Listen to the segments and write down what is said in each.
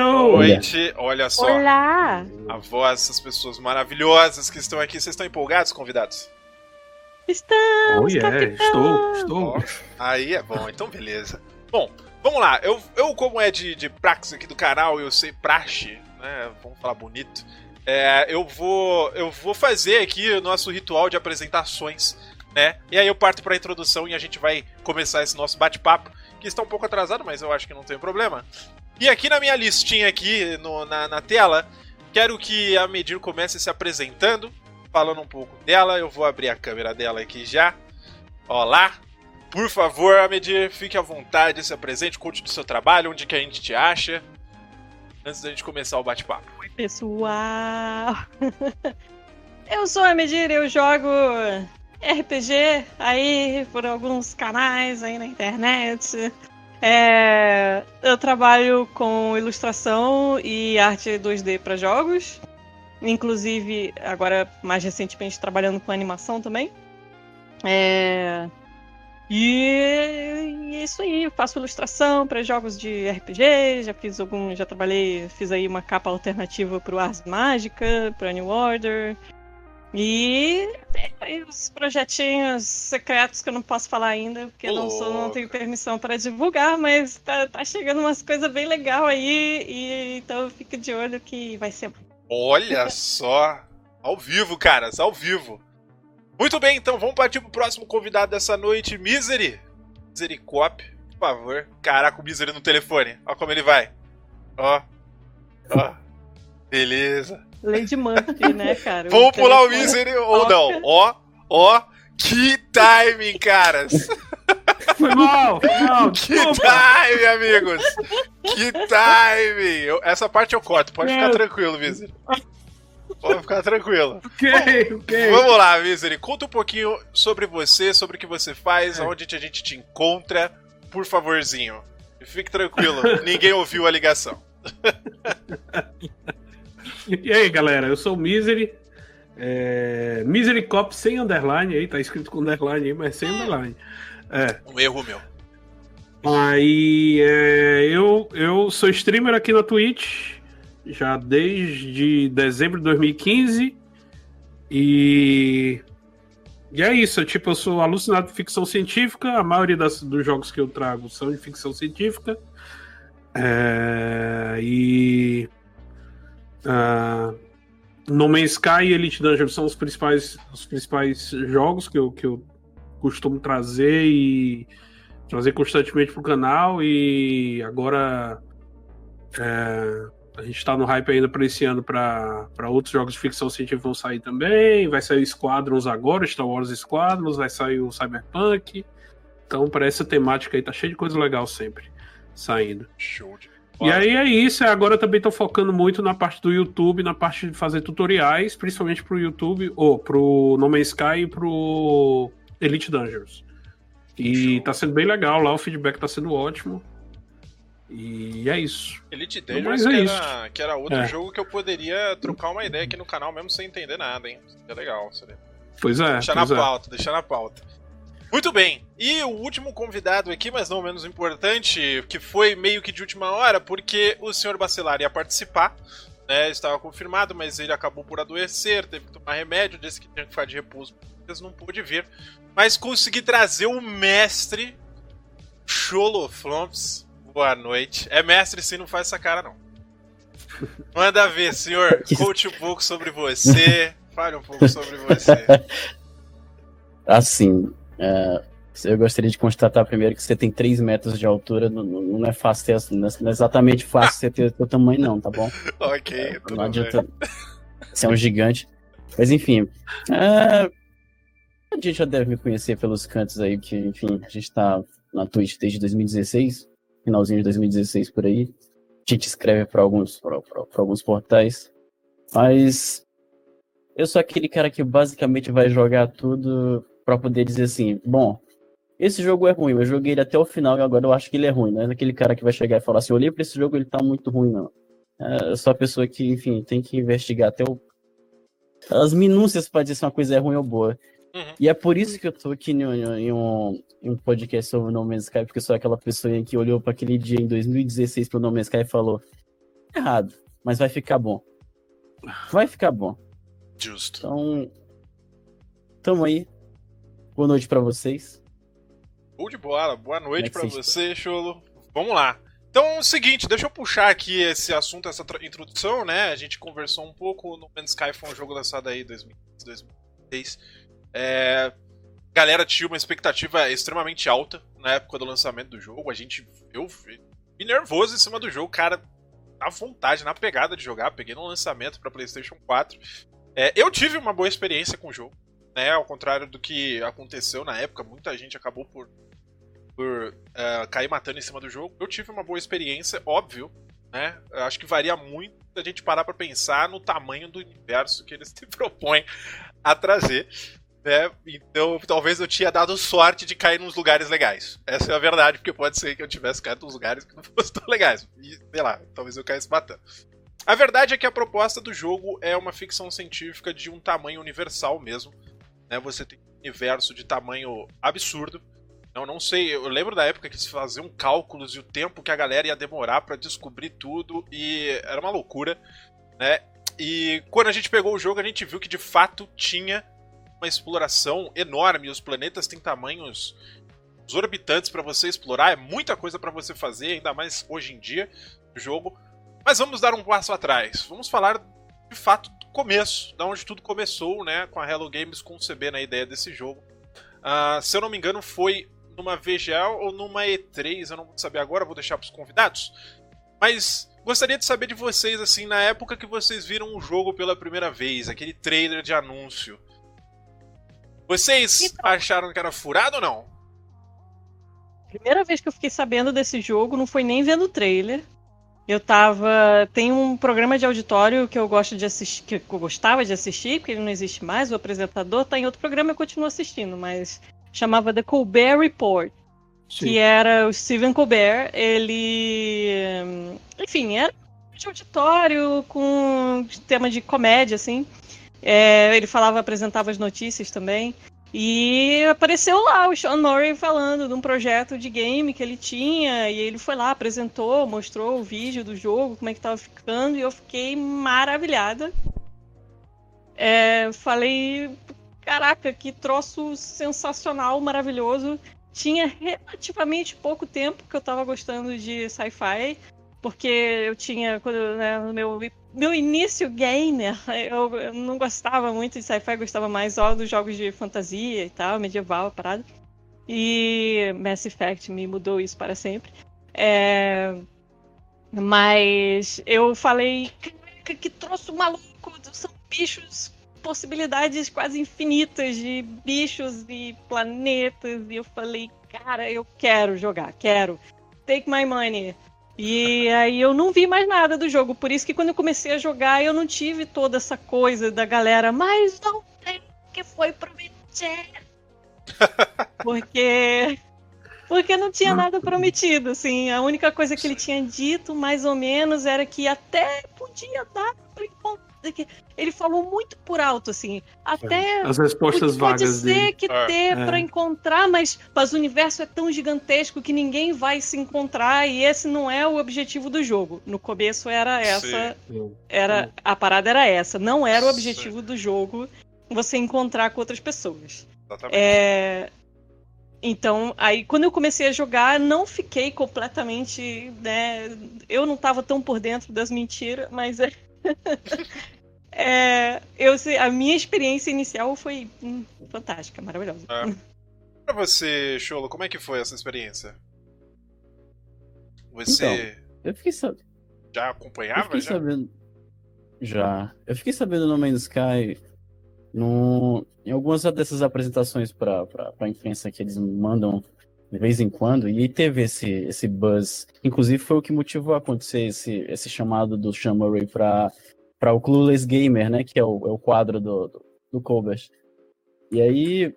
Alô! noite. Olha só. Olá! A voz dessas pessoas maravilhosas que estão aqui. Vocês estão empolgados, convidados? Oh, Estamos, yeah, capitão! estou, estou. Ó, aí é bom, então beleza. Bom, vamos lá. Eu, eu como é de, de praxe aqui do canal, eu sei praxe, né? Vamos falar bonito. É, eu vou eu vou fazer aqui o nosso ritual de apresentações, né? E aí eu parto para a introdução e a gente vai começar esse nosso bate-papo, que está um pouco atrasado, mas eu acho que não tem problema. E aqui na minha listinha aqui no- na, na tela, quero que a Medir comece se apresentando, falando um pouco dela. Eu vou abrir a câmera dela aqui já. Olá! Por favor, Amedir, fique à vontade, se apresente, conte do seu trabalho, onde que a gente te acha, antes da gente começar o bate-papo. Oi, pessoal! eu sou a Medir, eu jogo RPG aí por alguns canais aí na internet. É, eu trabalho com ilustração e arte 2D para jogos. Inclusive, agora mais recentemente trabalhando com animação também. É, e, é isso aí, eu faço ilustração para jogos de RPG, já fiz algum, já trabalhei, fiz aí uma capa alternativa pro Ars Mágica, pro New Order. E os projetinhos secretos que eu não posso falar ainda, porque eu não, sou, não tenho permissão para divulgar, mas tá, tá chegando umas coisas bem legal aí, e então fica de olho que vai ser Olha só! Ao vivo, caras, ao vivo. Muito bem, então vamos partir pro próximo convidado dessa noite, Misery. Misery Cop, por favor. Caraca, o Misery no telefone. Ó como ele vai. Ó. Ó. Beleza. Lady Murphy, né, cara? Vamos pular o telefone Misery ou não? Ó, ó. Que timing, caras! Foi mal, foi mal. Que time, amigos! Que time! Eu- essa parte eu corto, pode ficar tranquilo, Misery. Pode ficar tranquilo. Ok, ok. Vamos lá, Misery. Conta um pouquinho sobre você, sobre o que você faz, É. onde a gente te encontra, por favorzinho. Fique tranquilo, ninguém ouviu a ligação. E aí, galera, eu sou o Misery. É... Misery Cop sem underline aí, tá escrito com underline aí, mas sem underline. É. Um erro meu. Aí é, eu, eu sou streamer aqui na Twitch já desde dezembro de 2015 e, e é isso, eu, tipo, eu sou alucinado por ficção científica, a maioria das, dos jogos que eu trago são de ficção científica É, e ah, No Man's Sky e Elite Dangerous são os principais, os principais jogos que eu, que eu costumo trazer e trazer constantemente pro canal e agora é, a gente tá no hype ainda para esse ano para outros jogos de ficção científica vão sair também. Vai sair o Squadrons agora, Star Wars Squadrons, vai sair o Cyberpunk. Então, para essa temática aí, tá cheio de coisa legal sempre saindo. Show de E aí é isso, é, agora também tô focando muito na parte do YouTube, na parte de fazer tutoriais, principalmente pro YouTube, ou pro No Man's Sky e pro Elite Dangerous. E tá sendo bem legal lá, o feedback tá sendo ótimo. E é isso. Elite Dangerous, é que, era, que era outro É. jogo que eu poderia trocar uma ideia aqui no canal mesmo sem entender nada, hein? Seria legal, seria. Pois é. Deixar na pois é. pauta, deixar na pauta. Muito bem. E o último convidado aqui, mas não menos importante, que foi meio que de última hora, porque o senhor Bacelar ia participar, né? Estava confirmado, mas ele acabou por adoecer, teve que tomar remédio, disse que tinha que ficar de repouso, mas não pôde vir. Mas consegui trazer o mestre Choloflomps. Boa noite. É mestre sim, não faz essa cara não. Manda ver, senhor. Conte um pouco sobre você. Fale um pouco sobre você. Assim, é, eu gostaria de constatar primeiro que você tem 3 metros de altura, não, não é fácil ter, não é exatamente fácil você ter o seu tamanho, não, tá bom? Ok, tudo não bem. adianta. Você é um gigante. Mas enfim. é, a gente já deve me conhecer pelos cantos aí, que, enfim, a gente tá na Twitch desde 2016, finalzinho de 2016 por aí. A gente escreve para alguns, pra- pra- pra alguns portais. Mas eu sou aquele cara que basicamente vai jogar tudo pra poder dizer assim, bom, esse jogo é ruim, eu joguei ele até o final e agora eu acho que ele é ruim. Não é aquele cara que vai chegar e falar assim, olhei pra esse jogo ele tá muito ruim, não. É, eu sou a pessoa que, enfim, tem que investigar até o... as minúcias pra dizer se uma coisa é ruim ou boa. Uhum. E é por isso que eu tô aqui em, um- em um, em um podcast sobre o No Man's Sky, porque eu sou aquela pessoa que olhou pra aquele dia em 2016 pro No Man's Sky e falou: errado, mas vai ficar bom. Vai ficar bom. Justo. Então, tamo aí. Boa noite para vocês. Boa de bola. Boa noite para é vocês você, Cholo. Vamos lá. Então é o seguinte, deixa eu puxar aqui esse assunto, essa introdução, né? A gente conversou um pouco. No Man's Sky foi um jogo lançado aí em 2006. É, galera tinha uma expectativa extremamente alta na época do lançamento do jogo. A gente. Eu fui nervoso em cima do jogo, cara. Na vontade, na pegada de jogar. Peguei no lançamento para PlayStation 4. É, eu tive uma boa experiência com o jogo. Né, ao contrário do que aconteceu na época, muita gente acabou por, por uh, cair matando em cima do jogo. Eu tive uma boa experiência, óbvio, né? Acho que varia muito a gente parar para pensar no tamanho do universo que eles se propõem a trazer. Né? Então, talvez eu tinha dado sorte de cair nos lugares legais. Essa é a verdade, porque pode ser que eu tivesse caído nos lugares que não fossem tão legais. E, sei lá, talvez eu caísse matando. A verdade é que a proposta do jogo é uma ficção científica de um tamanho universal mesmo. Né? Você tem um universo de tamanho absurdo. Eu não sei, eu lembro da época que eles faziam cálculos e o tempo que a galera ia demorar para descobrir tudo e era uma loucura, né? E quando a gente pegou o jogo, a gente viu que de fato tinha uma exploração enorme. Os planetas têm tamanhos exorbitantes para você explorar, é muita coisa para você fazer, ainda mais hoje em dia no jogo. Mas vamos dar um passo atrás. Vamos falar de fato começo, da onde tudo começou, né, com a Hello Games concebendo a ideia desse jogo. Uh, se eu não me engano, foi numa VGA ou numa E3, eu não vou saber agora, vou deixar para os convidados. Mas gostaria de saber de vocês, assim, na época que vocês viram o jogo pela primeira vez, aquele trailer de anúncio. Vocês então, acharam que era furado ou não? Primeira vez que eu fiquei sabendo desse jogo não foi nem vendo o trailer. Eu tava. Tem um programa de auditório que eu gosto de assistir, que eu gostava de assistir, porque ele não existe mais, o apresentador tá em outro programa eu continuo assistindo, mas chamava The Colbert Report. Sim. Que era o Stephen Colbert, ele. Enfim, era de auditório com tema de comédia, assim. É, ele falava, apresentava as notícias também. E apareceu lá o Sean Murray falando de um projeto de game que ele tinha. E ele foi lá, apresentou, mostrou o vídeo do jogo, como é que tava ficando. E eu fiquei maravilhada. É, falei, caraca, que troço sensacional, maravilhoso. Tinha relativamente pouco tempo que eu tava gostando de sci-fi porque eu tinha, quando, né, no meu, meu início gamer, eu, eu não gostava muito de sci-fi, gostava mais só dos jogos de fantasia e tal, medieval, parada. E Mass Effect me mudou isso para sempre. É... Mas eu falei, caraca, que troço maluco, são bichos, possibilidades quase infinitas de bichos e planetas. E eu falei, cara, eu quero jogar, quero. Take my money. E aí eu não vi mais nada do jogo. Por isso que quando eu comecei a jogar, eu não tive toda essa coisa da galera, mas não tem que foi prometido. Porque. Porque não tinha nada prometido, assim. A única coisa que ele tinha dito, mais ou menos, era que até podia dar pra encontrar ele falou muito por alto, assim. Até. As respostas pode, vagas pode ser dele. que é. ter é. para encontrar, mas, mas o universo é tão gigantesco que ninguém vai se encontrar e esse não é o objetivo do jogo. No começo era essa. Sim. Era, a parada era essa. Não era o objetivo Sim. do jogo você encontrar com outras pessoas. Exatamente. É, então, aí quando eu comecei a jogar, não fiquei completamente, né, eu não estava tão por dentro das mentiras, mas é É, eu, a minha experiência inicial foi hum, fantástica, maravilhosa. É. Pra você, Cholo, como é que foi essa experiência? Você. Então, eu fiquei sabendo. Já acompanhava? Eu fiquei já? sabendo. Já. Eu fiquei sabendo no Man's Sky no... em algumas dessas apresentações pra, pra, pra imprensa que eles mandam de vez em quando, e teve esse, esse buzz. Inclusive foi o que motivou a acontecer esse, esse chamado do Sean Murray pra para o Clueless Gamer, né? Que é o, é o quadro do, do, do. E aí, o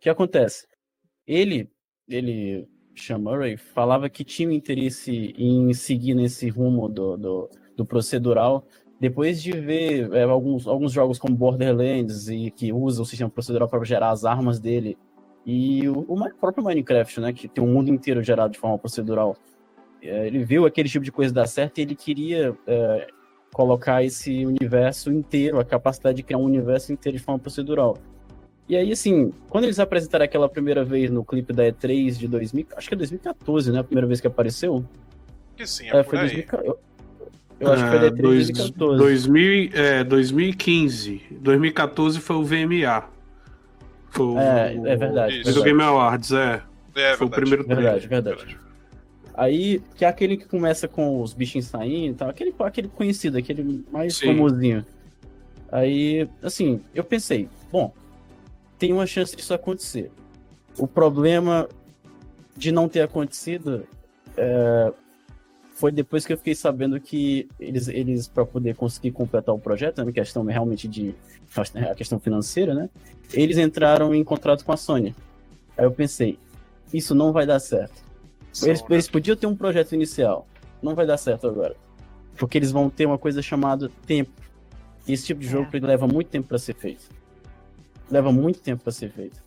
que acontece? Ele, ele, Sean Murray, falava que tinha interesse em seguir nesse rumo do, do, do procedural depois de ver é, alguns, alguns jogos como Borderlands e que usa o sistema procedural para gerar as armas dele e o, o, próprio Minecraft, né, que tem um mundo inteiro gerado de forma procedural. é, ele viu aquele tipo de coisa dar certo e ele queria é, colocar esse universo inteiro, a capacidade de criar um universo inteiro de forma procedural. E aí, assim, quando eles apresentaram aquela primeira vez no clipe da E3 de 2000, acho que é 2014, né? A primeira vez que apareceu. Que sim, é, É, foi 2000, eu, eu acho que foi da Ah, E3 de dois- 2014. 2000, é, 2015. 2014 foi o VMA. Foi o, É, é verdade. Verdade. Game Awards, é. É, foi o verdade. primeiro Verdade, trailer. verdade. Aí, que é aquele que começa com os bichinhos saindo e tal, aquele, aquele conhecido, aquele mais Sim. famosinho. Aí, assim, eu pensei, bom, tem uma chance disso acontecer. O problema de não ter acontecido é, foi depois que eu fiquei sabendo que eles, eles para poder conseguir completar o projeto, né, questão realmente de a questão financeira, né? Eles entraram em contrato com a Sony. Aí eu pensei, isso não vai dar certo. Eles, eles podiam ter um projeto inicial. Não vai dar certo agora. Porque eles vão ter uma coisa chamada tempo. E esse tipo de jogo É. leva muito tempo para ser feito. Leva muito tempo para ser feito.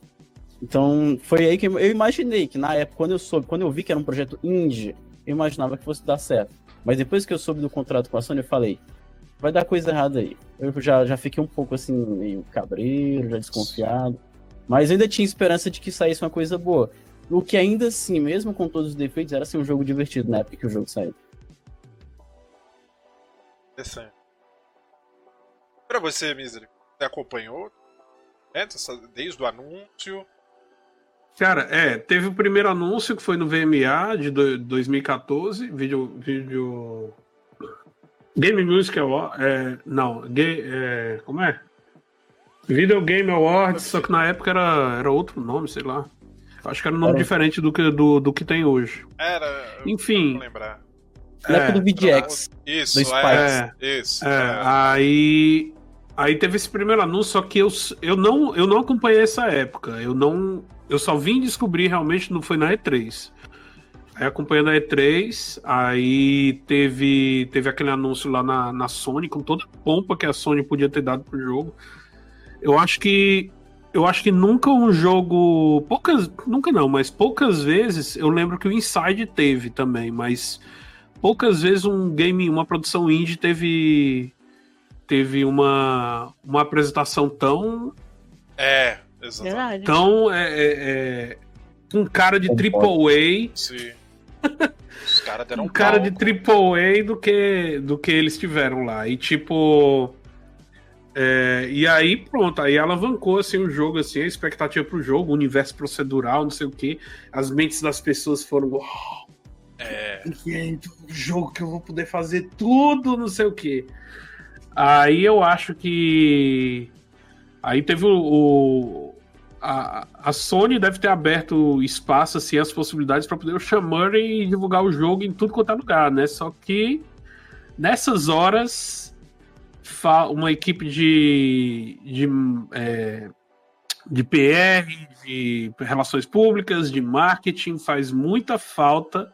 Então, foi aí que eu imaginei que na época, quando eu soube, quando eu vi que era um projeto indie, eu imaginava que fosse dar certo. Mas depois que eu soube do contrato com a Sony, eu falei, vai dar coisa errada aí. Eu já, já fiquei um pouco assim, meio cabreiro, já desconfiado. Mas ainda tinha esperança de que saísse uma coisa boa. O que ainda assim, mesmo com todos os defeitos, era assim, um jogo divertido na época que o jogo saiu. Interessante. Pra você, Misery, você acompanhou né, desde o anúncio? Cara, é, teve o primeiro anúncio que foi no VMA de do- 2014, vídeo, vídeo Game Music Award, é, não, ga- é, como é? Video Game Awards, só que na época era, era outro nome, sei lá. Acho que era um nome Era. diferente do que, do, do que tem hoje. Era. Enfim. Lembrar. Na época do VGX. Isso, Do é. Isso. É, é. aí, aí teve esse primeiro anúncio, só que eu, eu, não, eu não acompanhei essa época. Eu não. Eu só vim descobrir realmente não foi na E3. Aí acompanhando a E3, aí teve, teve aquele anúncio lá na, na Sony, com toda a pompa que a Sony podia ter dado pro jogo. Eu acho que. Eu acho que nunca um jogo. Poucas. Nunca não, mas poucas vezes eu lembro que o Inside teve também, mas poucas vezes um game, uma produção indie teve teve uma, uma apresentação tão É, exatamente. Tão é, é, é, com cara de triple Sim. Os caras A deram um cara de palco. triple A do que do que eles tiveram lá e tipo é, e aí pronto aí alavancou assim o jogo assim a expectativa pro jogo o universo procedural não sei o que as mentes das pessoas foram "Uau, É, um jogo que eu vou poder fazer tudo, não sei o que. Aí eu acho que. Aí teve o. o- a, a Sony deve ter aberto espaço, assim, as possibilidades para poder o chamar e divulgar o jogo em tudo quanto é lugar, né? Só que nessas horas uma equipe de, de, é, de PR, de relações públicas, de marketing faz muita falta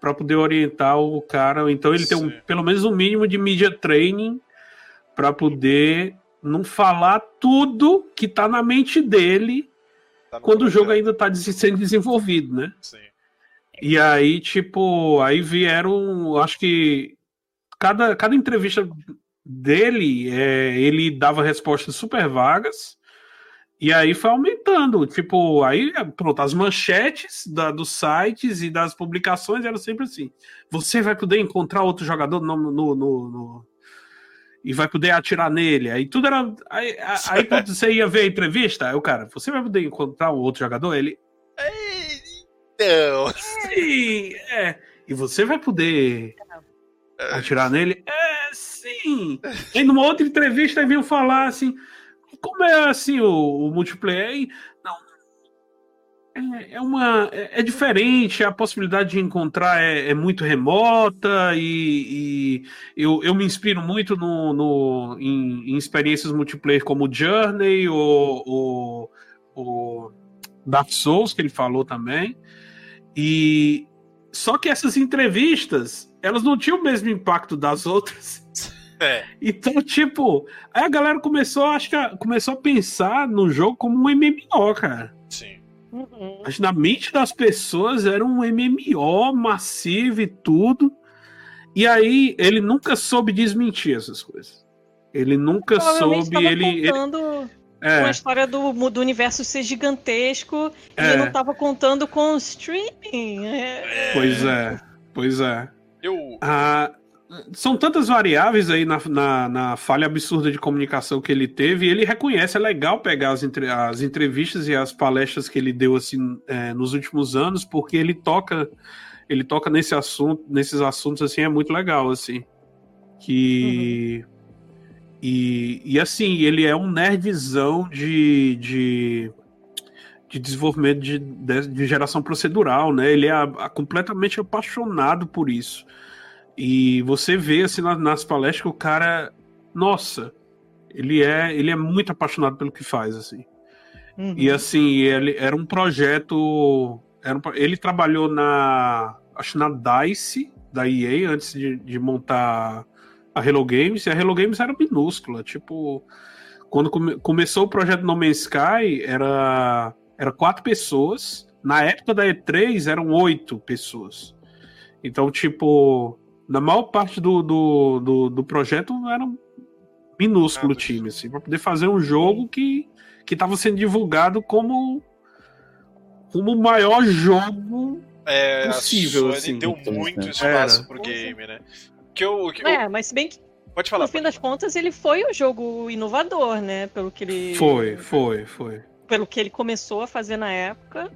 para poder orientar o cara. Então ele tem um, Sim. pelo menos um mínimo de media training para poder não falar tudo que tá na mente dele tá quando o jogo ainda tá des- sendo desenvolvido, né? Sim. E aí, tipo, aí vieram, acho que cada, cada entrevista dele, é, ele dava respostas super vagas. E aí foi aumentando, tipo, aí pronto, as manchetes da, dos sites e das publicações eram sempre assim. Você vai poder encontrar outro jogador no, no- no- no- e vai poder atirar nele. Aí tudo era. Aí, aí quando você ia ver a entrevista, aí o cara, você vai poder encontrar um outro jogador? Ele. Então. Sim, é. E você vai poder atirar nele? É, sim. E numa outra entrevista vinham falar assim, como é assim o, o multiplayer? Não, é, é uma é, é diferente, a possibilidade de encontrar é, é muito remota e, e eu, eu me inspiro muito no, no em, em experiências multiplayer como Journey ou, ou, ou Dark Souls que ele falou também. E só que essas entrevistas, elas não tinham o mesmo impacto das outras. É. Então, tipo, aí a galera começou, acho que a- começou a pensar no jogo como um MMO, cara. Sim. Uhum. Mas na mente das pessoas era um MMO massivo e tudo. E aí ele nunca soube desmentir essas coisas. Ele nunca soube. Ele, ele- contando é, uma história do, do universo ser gigantesco e É. ele não tava contando com streaming. É, pois é, pois é. Eu. Ah, são tantas variáveis aí na, na, na falha absurda de comunicação que ele teve, e ele reconhece, é legal pegar as, entre- as entrevistas e as palestras que ele deu assim é, nos últimos anos, porque ele toca ele toca nesse assunto, nesses assuntos assim, é muito legal, assim. Que. E, e assim, ele é um nerdzão de, de, de desenvolvimento de, de, geração procedural, né? Ele é a- a- completamente apaixonado por isso. E você vê assim na- nas palestras que o cara, nossa, ele é, ele é muito apaixonado pelo que faz, assim. uhum. E assim, ele era um projeto. Era um ele trabalhou na. Acho na DICE, da EA, antes de, de montar a Hello Games, e a Hello Games era minúscula. Tipo, quando come- começou o projeto No Man's Sky, era, era quatro pessoas. Na época da E3, eram oito pessoas. Então, tipo, na maior parte do, do, do, do projeto era um minúsculo Nada. time, assim, para poder fazer um jogo que que estava sendo divulgado como como o maior jogo. É, Possível, a Sony assim. deu Então, muito né? espaço Era. pro game, né? Que eu, que eu- É, mas se bem que Pode falar. no fim das contas ele foi um jogo inovador, né? Pelo que ele Foi, foi, foi. Pelo que ele começou a fazer na época.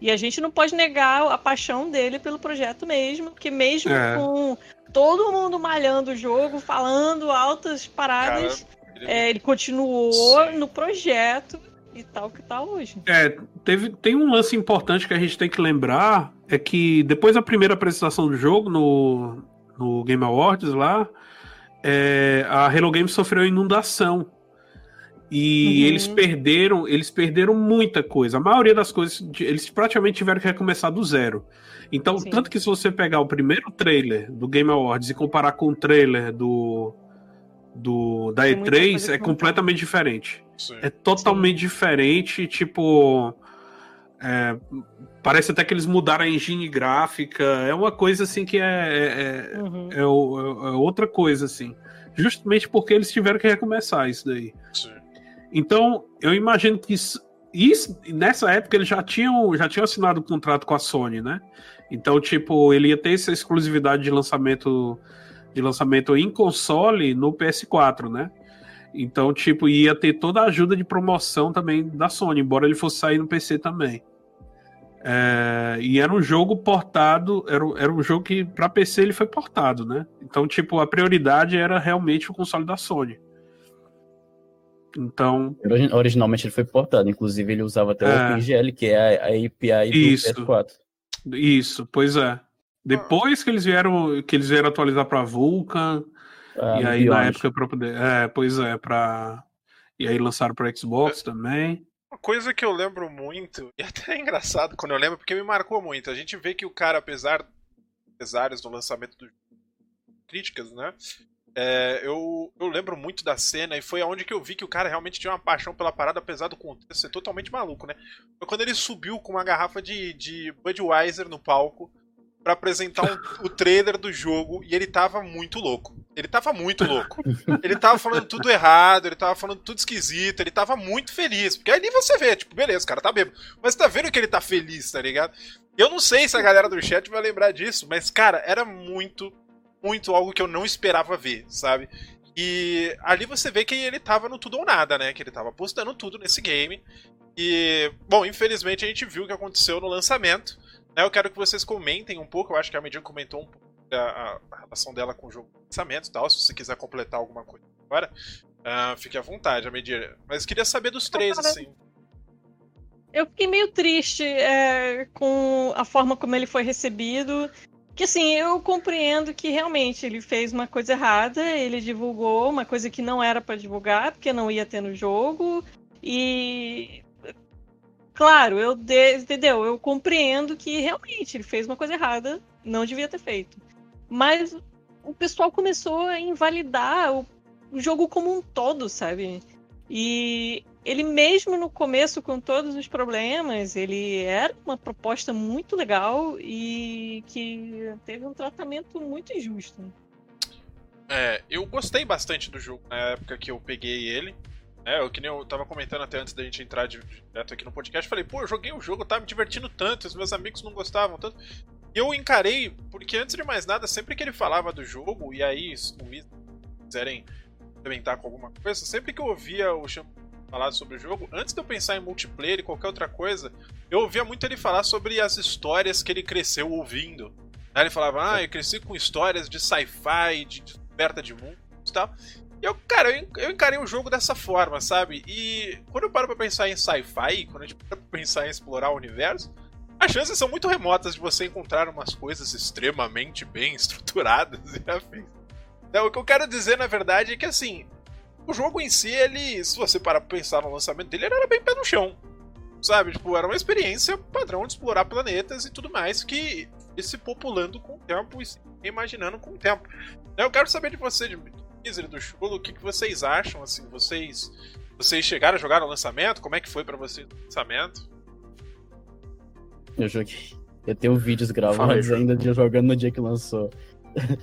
E a gente não pode negar a paixão dele pelo projeto mesmo, porque mesmo É. com todo mundo malhando o jogo, falando altas paradas, Ele- é, ele continuou Sim. no projeto e tal que tá hoje. É, teve, tem um lance importante que a gente tem que lembrar, é que depois da primeira apresentação do jogo no, no Game Awards lá, é, a Hello Games sofreu inundação. E Uhum. eles perderam, eles perderam muita coisa. A maioria das coisas, eles praticamente tiveram que recomeçar do zero. Então, Sim. tanto que se você pegar o primeiro trailer do Game Awards e comparar com o trailer do, do da Tem muita coisa E3, que é não completamente diferente. Sim. É totalmente diferente, tipo. é, parece até que eles mudaram a engine gráfica. É uma coisa assim que é, é, Uhum. é, o- é outra coisa, assim. Justamente porque eles tiveram que recomeçar isso daí. Sim. Então, eu imagino que isso, isso- nessa época eles já tinham, já tinham assinado o contrato com a Sony, né? Então, tipo, ele ia ter essa exclusividade de lançamento de lançamento em console no PS4, né? Então, tipo, ia ter toda a ajuda de promoção também da Sony, embora ele fosse sair no PC também. É, e era um jogo portado, era, era um jogo que para PC ele foi portado, né? Então, tipo, a prioridade era realmente o console da Sony. Então, Origi- Originalmente ele foi portado, inclusive ele usava até o É. OpenGL, que é a, a API do Isso. PS4. Isso, pois é. Depois que eles vieram, que eles vieram atualizar para Vulkan, Ah, e aí na época para poder, é, pois é, para e aí lançaram para Xbox também. Uma coisa que eu lembro muito, e até é engraçado quando eu lembro, porque me marcou muito. A gente vê que o cara, apesar pesares do lançamento do críticas, né? É, eu, eu lembro muito da cena e foi aonde que eu vi que o cara realmente tinha uma paixão pela parada, apesar do contexto ser totalmente maluco, né? Foi quando ele subiu com uma garrafa de, de Budweiser no palco pra apresentar um- o trailer do jogo e ele tava muito louco. Ele tava muito louco. Ele tava falando tudo errado, ele tava falando tudo esquisito, ele tava muito feliz. Porque ali você vê, tipo, beleza, o cara tá bêbado. Mas tá vendo que ele tá feliz, tá ligado? Eu não sei se a galera do chat vai lembrar disso, mas, cara, era muito, muito algo que eu não esperava ver, sabe? E ali você vê que ele tava no tudo ou nada, né? Que ele tava apostando tudo nesse game. E, bom, infelizmente a gente viu o que aconteceu no lançamento. Né? Eu quero que vocês comentem um pouco. Eu acho que a Median comentou um pouco a, a relação dela com o jogo de lançamento e tal. Se você quiser completar alguma coisa agora, ah, fique à vontade, a Median. Mas queria saber dos três, cara, assim. Eu fiquei meio triste é, com a forma como ele foi recebido. Que assim, eu compreendo que realmente ele fez uma coisa errada, ele divulgou uma coisa que não era pra divulgar, porque não ia ter no jogo. E claro, eu de- entendeu? Eu compreendo que realmente ele fez uma coisa errada, não devia ter feito. Mas o pessoal começou a invalidar o, o jogo como um todo, sabe? E ele mesmo no começo, com todos os problemas, ele era uma proposta muito legal e que teve um tratamento muito injusto. É, eu gostei bastante do jogo na época que eu peguei ele. É, eu, que nem eu tava comentando até antes da gente entrar de, direto aqui no podcast, falei, pô, eu joguei o jogo, tava me divertindo tanto, os meus amigos não gostavam tanto. E eu encarei, porque antes de mais nada, sempre que ele falava do jogo, e aí, se quiserem implementar com alguma coisa, sempre que eu ouvia o Cham falar sobre o jogo, antes de eu pensar em multiplayer e qualquer outra coisa, eu ouvia muito ele falar sobre as histórias que ele cresceu ouvindo. Aí ele falava, ah, eu cresci com histórias de sci-fi, de descoberta de mundo e tal. E eu, cara, eu encarei o jogo dessa forma, sabe? E quando eu paro pra pensar em sci-fi, quando a gente para pra pensar em explorar o universo, as chances são muito remotas de você encontrar umas coisas extremamente bem estruturadas e afins. Então, o que eu quero dizer, na verdade, é que assim, o jogo em si, ele, se você parar pra pensar no lançamento dele, ele era bem pé no chão. Sabe? Tipo, era uma experiência padrão de explorar planetas e tudo mais que se populando com o tempo e se imaginando com o tempo. Eu quero saber de você, de Misery do Chulo, o que, que vocês acham, assim, vocês vocês chegaram a jogar no lançamento? Como é que foi para vocês o lançamento? Eu joguei. Eu tenho vídeos gravados ainda de jogando no dia que lançou.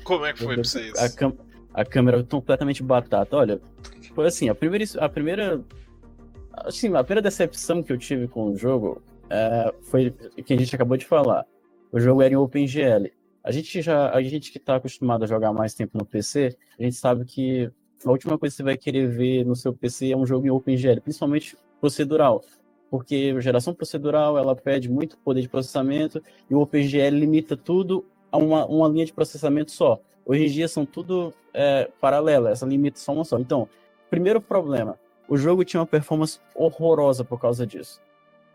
Como é que foi pra vocês? A, a câmera completamente batata. Olha, foi assim, a primeira. A primeira. Assim, a primeira decepção que eu tive com o jogo é, foi que a gente acabou de falar. O jogo era em OpenGL. A gente já, a gente que está acostumado a jogar mais tempo no PC, a gente sabe que a última coisa que você vai querer ver no seu PC é um jogo em OpenGL, principalmente procedural, porque geração procedural ela pede muito poder de processamento e o OpenGL limita tudo a uma, uma linha de processamento só. Hoje em dia são tudo é, essa limita só uma só. Então, primeiro problema, o jogo tinha uma performance horrorosa por causa disso.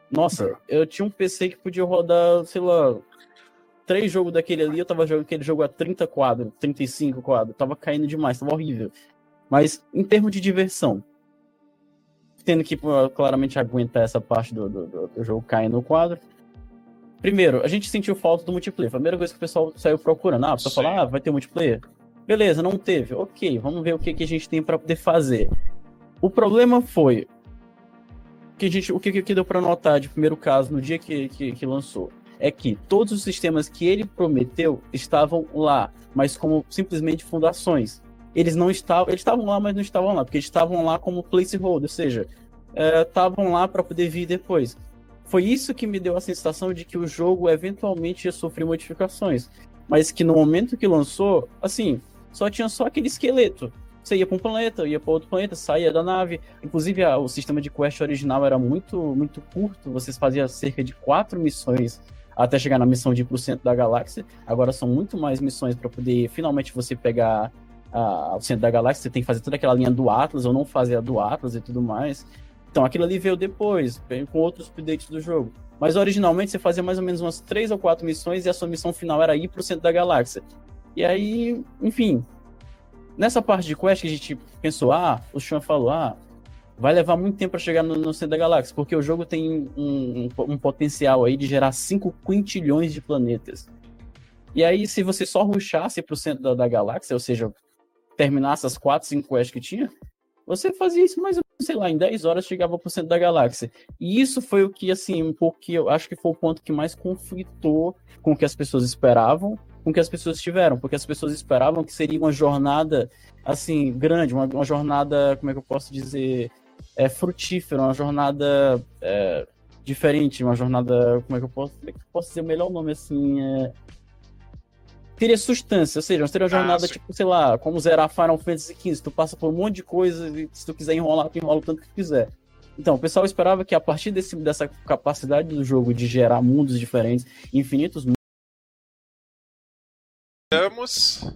Nossa, eu tinha um PC que podia rodar, sei lá, três jogos daquele ali, eu tava jogando aquele jogo a 30 quadros, 35 quadros, tava caindo demais, tava horrível. Mas em termos de diversão, tendo que claramente aguentar essa parte do, do, do jogo caindo no quadro. Primeiro, a gente sentiu falta do multiplayer. Foi a primeira coisa que o pessoal saiu procurando. Ah, pra falar, ah, vai ter multiplayer. Beleza, não teve. Ok, vamos ver o que, que a gente tem para poder fazer. O problema foi que a gente, o que, que deu para notar de primeiro caso no dia que, que, que lançou é que todos os sistemas que ele prometeu estavam lá, mas como simplesmente fundações. Eles não estavam, eles estavam lá, mas não estavam lá, porque estavam lá como placeholder, ou seja, é, estavam lá para poder vir depois. Foi isso que me deu a sensação de que o jogo eventualmente ia sofrer modificações, mas que no momento que lançou, assim, só tinha só aquele esqueleto. Você ia para um planeta, ia para outro planeta, saía da nave. Inclusive, a, o sistema de quest original era muito, muito curto. Vocês faziam cerca de quatro missões até chegar na missão de ir pro centro da galáxia. Agora são muito mais missões para poder finalmente você pegar o centro da galáxia. Você tem que fazer toda aquela linha do Atlas ou não fazer a do Atlas e tudo mais. Então aquilo ali veio depois, com outros updates do jogo. Mas originalmente você fazia mais ou menos umas três ou quatro missões e a sua missão final era ir pro centro da galáxia. E aí, enfim, nessa parte de quest que a gente pensou, ah, o Sean falou, ah, vai levar muito tempo para chegar no, no, centro da galáxia, porque o jogo tem um, um, um, potencial aí de gerar 5 quintilhões de planetas. E aí, se você só rushasse para o centro da, da, galáxia, ou seja, terminasse as 4, 5 quests que tinha, você fazia isso mais sei lá, em 10 horas chegava para o centro da galáxia. E isso foi o que, assim, um pouco eu acho que foi o ponto que mais conflitou com o que as pessoas esperavam, com que as pessoas tiveram, porque as pessoas esperavam que seria uma jornada, assim, grande, uma, uma jornada, como é que eu posso dizer, é, frutífera, uma jornada é, diferente, uma jornada. Como é que eu posso, como é que eu posso dizer o melhor nome assim? É, teria substância, ou seja, seria uma ah, jornada ah, tipo, sei lá, como zerar Final Fantasy XV. Tu passa por um monte de coisa e se tu quiser enrolar, tu enrola o tanto que tu quiser. Então, o pessoal esperava que a partir desse, dessa capacidade do jogo de gerar mundos diferentes, infinitos Estamos.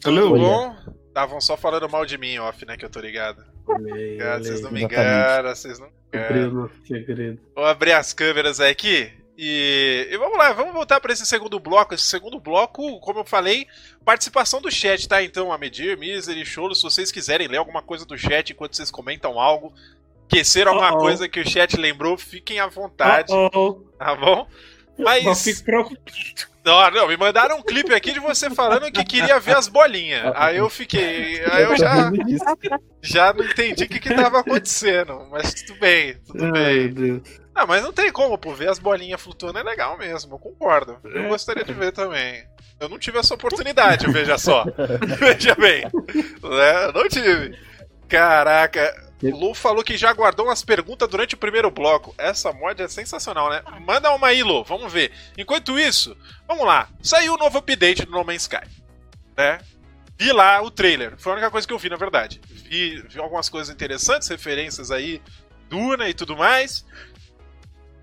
Tudo bom? Estavam só falando mal de mim off, né? Que eu tô ligado. vocês não me enganam, vocês não me enganam. Segredo, Vou abrir as câmeras aqui. E, e, vamos lá, vamos voltar para esse segundo bloco. Esse segundo bloco, como eu falei, participação do chat, tá? Então, a Medir, Misery, Cholo, se vocês quiserem ler alguma coisa do chat enquanto vocês comentam algo, esqueceram uh -oh. alguma coisa que o chat lembrou, fiquem à vontade. Uh -oh. Tá bom? Mas. Eu fico preocupado. Não, não, me mandaram um clipe aqui de você falando que queria ver as bolinhas. Aí eu fiquei. Aí eu já, já não entendi o que, que tava acontecendo. Mas tudo bem, tudo Ai, bem. Ah, mas não tem como, pô. Ver as bolinhas flutuando é legal mesmo, eu concordo. Eu gostaria de ver também. Eu não tive essa oportunidade, veja só. veja bem. Né? Não tive. Caraca. O Lu falou que já guardou umas perguntas durante o primeiro bloco. Essa mod é sensacional, né? Manda uma aí, Lu. Vamos ver. Enquanto isso, vamos lá. Saiu o novo update do No Man's Sky. Né? Vi lá o trailer. Foi a única coisa que eu vi, na verdade. Vi, vi algumas coisas interessantes, referências aí, Duna e tudo mais.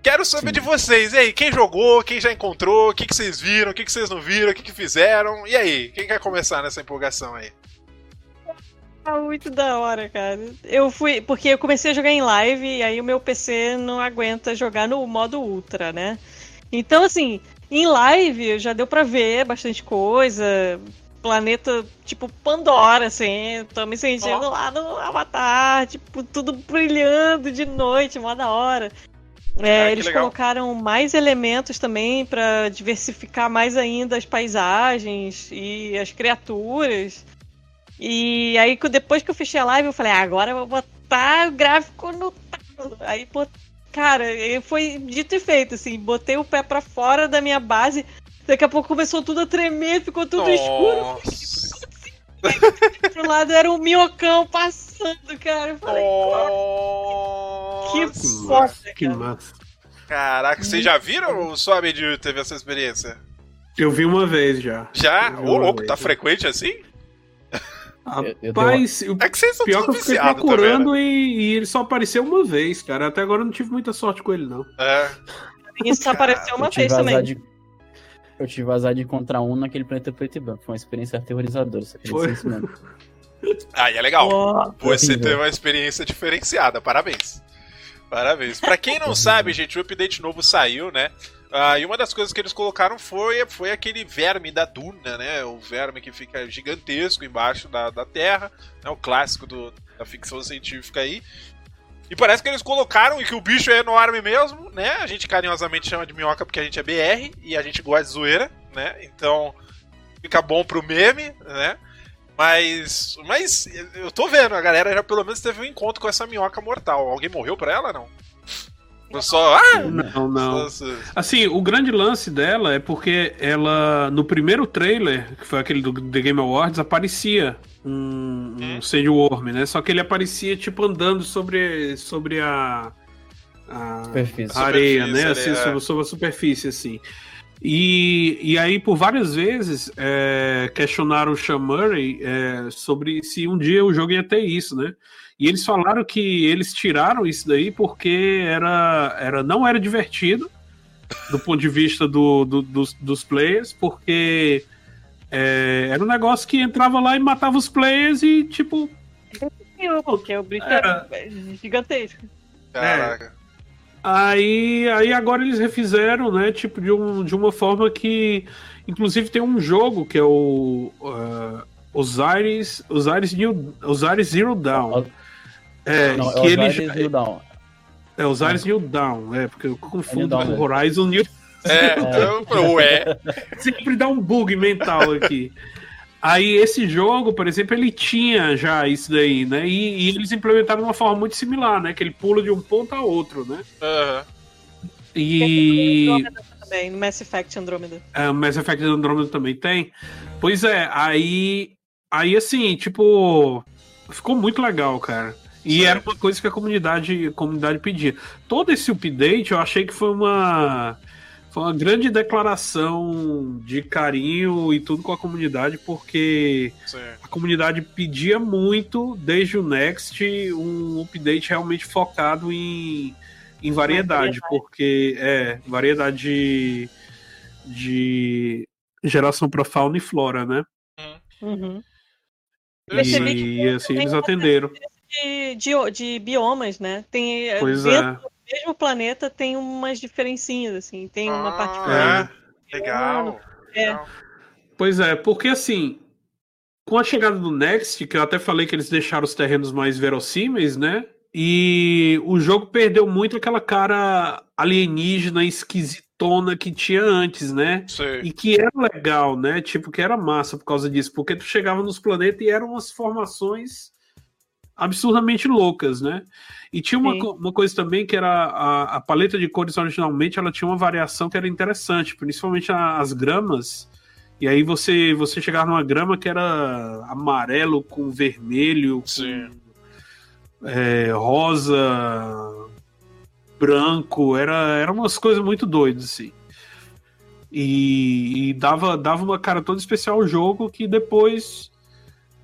Quero saber Sim. de vocês. E aí, quem jogou, quem já encontrou, o que, que vocês viram, o que, que vocês não viram, o que, que fizeram. E aí, quem quer começar nessa empolgação aí? Tá muito da hora, cara. Eu fui. Porque eu comecei a jogar em live e aí o meu PC não aguenta jogar no modo Ultra, né? Então, assim, em live já deu pra ver bastante coisa. Planeta tipo Pandora, assim. Tô me sentindo Ó. lá no Avatar, tipo, tudo brilhando de noite, mó da hora. É, Ah, eles legal. colocaram mais elementos também pra diversificar mais ainda as paisagens e as criaturas. E aí, que- depois que eu fechei a live, eu falei, ah, agora eu vou botar o gráfico no talo. Aí, cara, foi dito e feito, assim, botei o pé pra fora da minha base. Daqui a pouco começou tudo a tremer, ficou tudo escuro. Nossa. Pro lado era um minhocão passando, cara. Eu falei, que Nossa. foda, Que cara. massa. Caraca, vocês já viram ou só a Medir teve essa experiência? Eu vi uma vez já. Já? Ô, louco, tá frequente assim? Eu- eu Rapaz, o É que vocês são pior que eu fiquei viciados, tá procurando e, e ele só apareceu uma vez, cara. Até agora eu não tive muita sorte com ele, não. É. Isso apareceu uma vez também. de. Eu tive azar de encontrar um naquele planeta preto e branco. Foi uma experiência aterrorizadora, só Foi. dizer isso mesmo. Aí é legal. Ó, Você teve uma experiência diferenciada, parabéns. Parabéns. Pra quem não sabe, gente, o update novo saiu, né? Ah, e uma das coisas que eles colocaram foi, foi aquele verme da Duna, né? O verme que fica gigantesco embaixo da, da Terra, né? O clássico do- da ficção científica aí. E parece que eles colocaram e que o bicho é enorme mesmo, né? A gente carinhosamente chama de minhoca porque a gente é BR e a gente gosta de zoeira, né? Então fica bom pro meme, né? Mas, mas eu tô vendo, a galera já pelo menos teve um encontro com essa minhoca mortal. Alguém morreu pra ela, não? Foi só. Ah! Não, não. Assim, o grande lance dela é porque ela, no primeiro trailer, que foi aquele do The Game Awards, aparecia um, um Hum. Sandworm, né? Só que ele aparecia, tipo, andando sobre, sobre a, a, Superfície. areia, Superfície né? Assim, é. sobre, sobre a superfície, assim. E, e aí, por várias vezes, é, questionaram o Sean Murray é, sobre se um dia o jogo ia ter isso, né? E eles falaram que eles tiraram isso daí porque era, era não era divertido do ponto de vista do, do- dos, dos players, porque é, era um negócio que entrava lá e matava os players e, tipo, porque o bicho Era. é gigantesco. Caraca. Aí, aí agora eles refizeram, né? Tipo, de, um, de uma forma que. Inclusive tem um jogo que é o. Uh, Osiris, Osiris, New, Osiris Zero Dawn. É, Não, que é ele. Osiris New Dawn. É Osiris New Dawn, é, porque eu confundo Dawn, com né? Horizon New. É, então, ué. Sempre dá um bug mental aqui. Aí esse jogo, por exemplo, ele tinha já isso daí, né? E, e eles implementaram de uma forma muito similar, né? Que ele pula de um ponto a outro, né? Aham. E. Também, no Mass Effect Andrômeda. É, o Mass Effect Andromeda também tem. Pois é, aí. Aí assim, tipo. Ficou muito legal, cara. E era uma coisa que a comunidade, a comunidade pedia. Todo esse update eu achei que foi uma. Foi uma grande declaração de carinho e tudo com a comunidade, porque Sim. a comunidade pedia muito, desde o Next, um update realmente focado em, em variedade, porque é variedade de, de geração para fauna e flora, né? Uhum. Percebi E, assim eles atenderam. De, de, de biomas, né? Tem, eh, Pois dentro é. do mesmo planeta tem umas diferencinhas, assim. Tem uma Ah, parte É. Legal. É. legal. Pois é, porque assim, com a chegada do Next, que eu até falei que eles deixaram os terrenos mais verossímeis, né? E o jogo perdeu muito aquela cara alienígena, esquisitona que tinha antes, né? Sei. E que era legal, né? Tipo, que era massa por causa disso, porque tu chegava nos planetas e eram umas formações absurdamente loucas, né? E tinha uma, co- uma coisa também que era a, a paleta de cores originalmente, ela tinha uma variação que era interessante, principalmente a- as gramas. E aí você você chegava numa grama que era amarelo com vermelho, com Sim. é, rosa, branco, era, era umas coisas muito doidas, assim. E, e dava, dava uma cara toda especial ao jogo que depois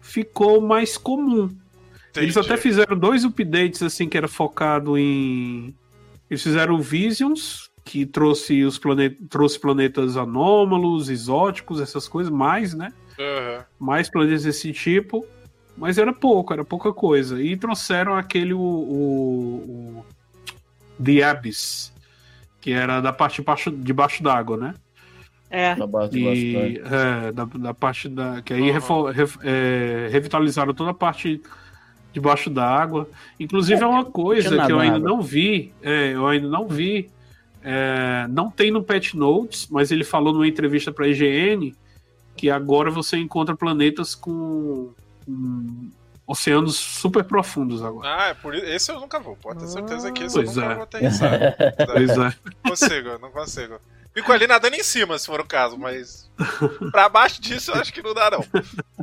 ficou mais comum. Eles Entendi. até fizeram dois updates assim que era focado em. Eles fizeram o Visions, que trouxe os planetas, trouxe planetas anômalos, exóticos, essas coisas, mais, né? Aham. mais planetas desse tipo, mas era pouco, era pouca coisa. E trouxeram aquele o, o, o The Abyss, que era da parte de baixo, de baixo d'água, né? É. Base de E é, da, da parte da que aí ref- é, revitalizaram toda a parte debaixo d'água. Inclusive é, uma coisa que eu ainda não vi, é, eu ainda não vi. é, não tem no Pet Notes, mas ele falou numa entrevista para IGN que agora você encontra planetas com, com oceanos super profundos agora. Ah, é por isso. Esse eu nunca vou. Pode ter certeza que esse Pois eu nunca é. vou aterrissar. Pois é. Não consigo, não consigo. Fico ali nadando em cima, se for o caso, mas pra baixo disso eu acho que não dá, não.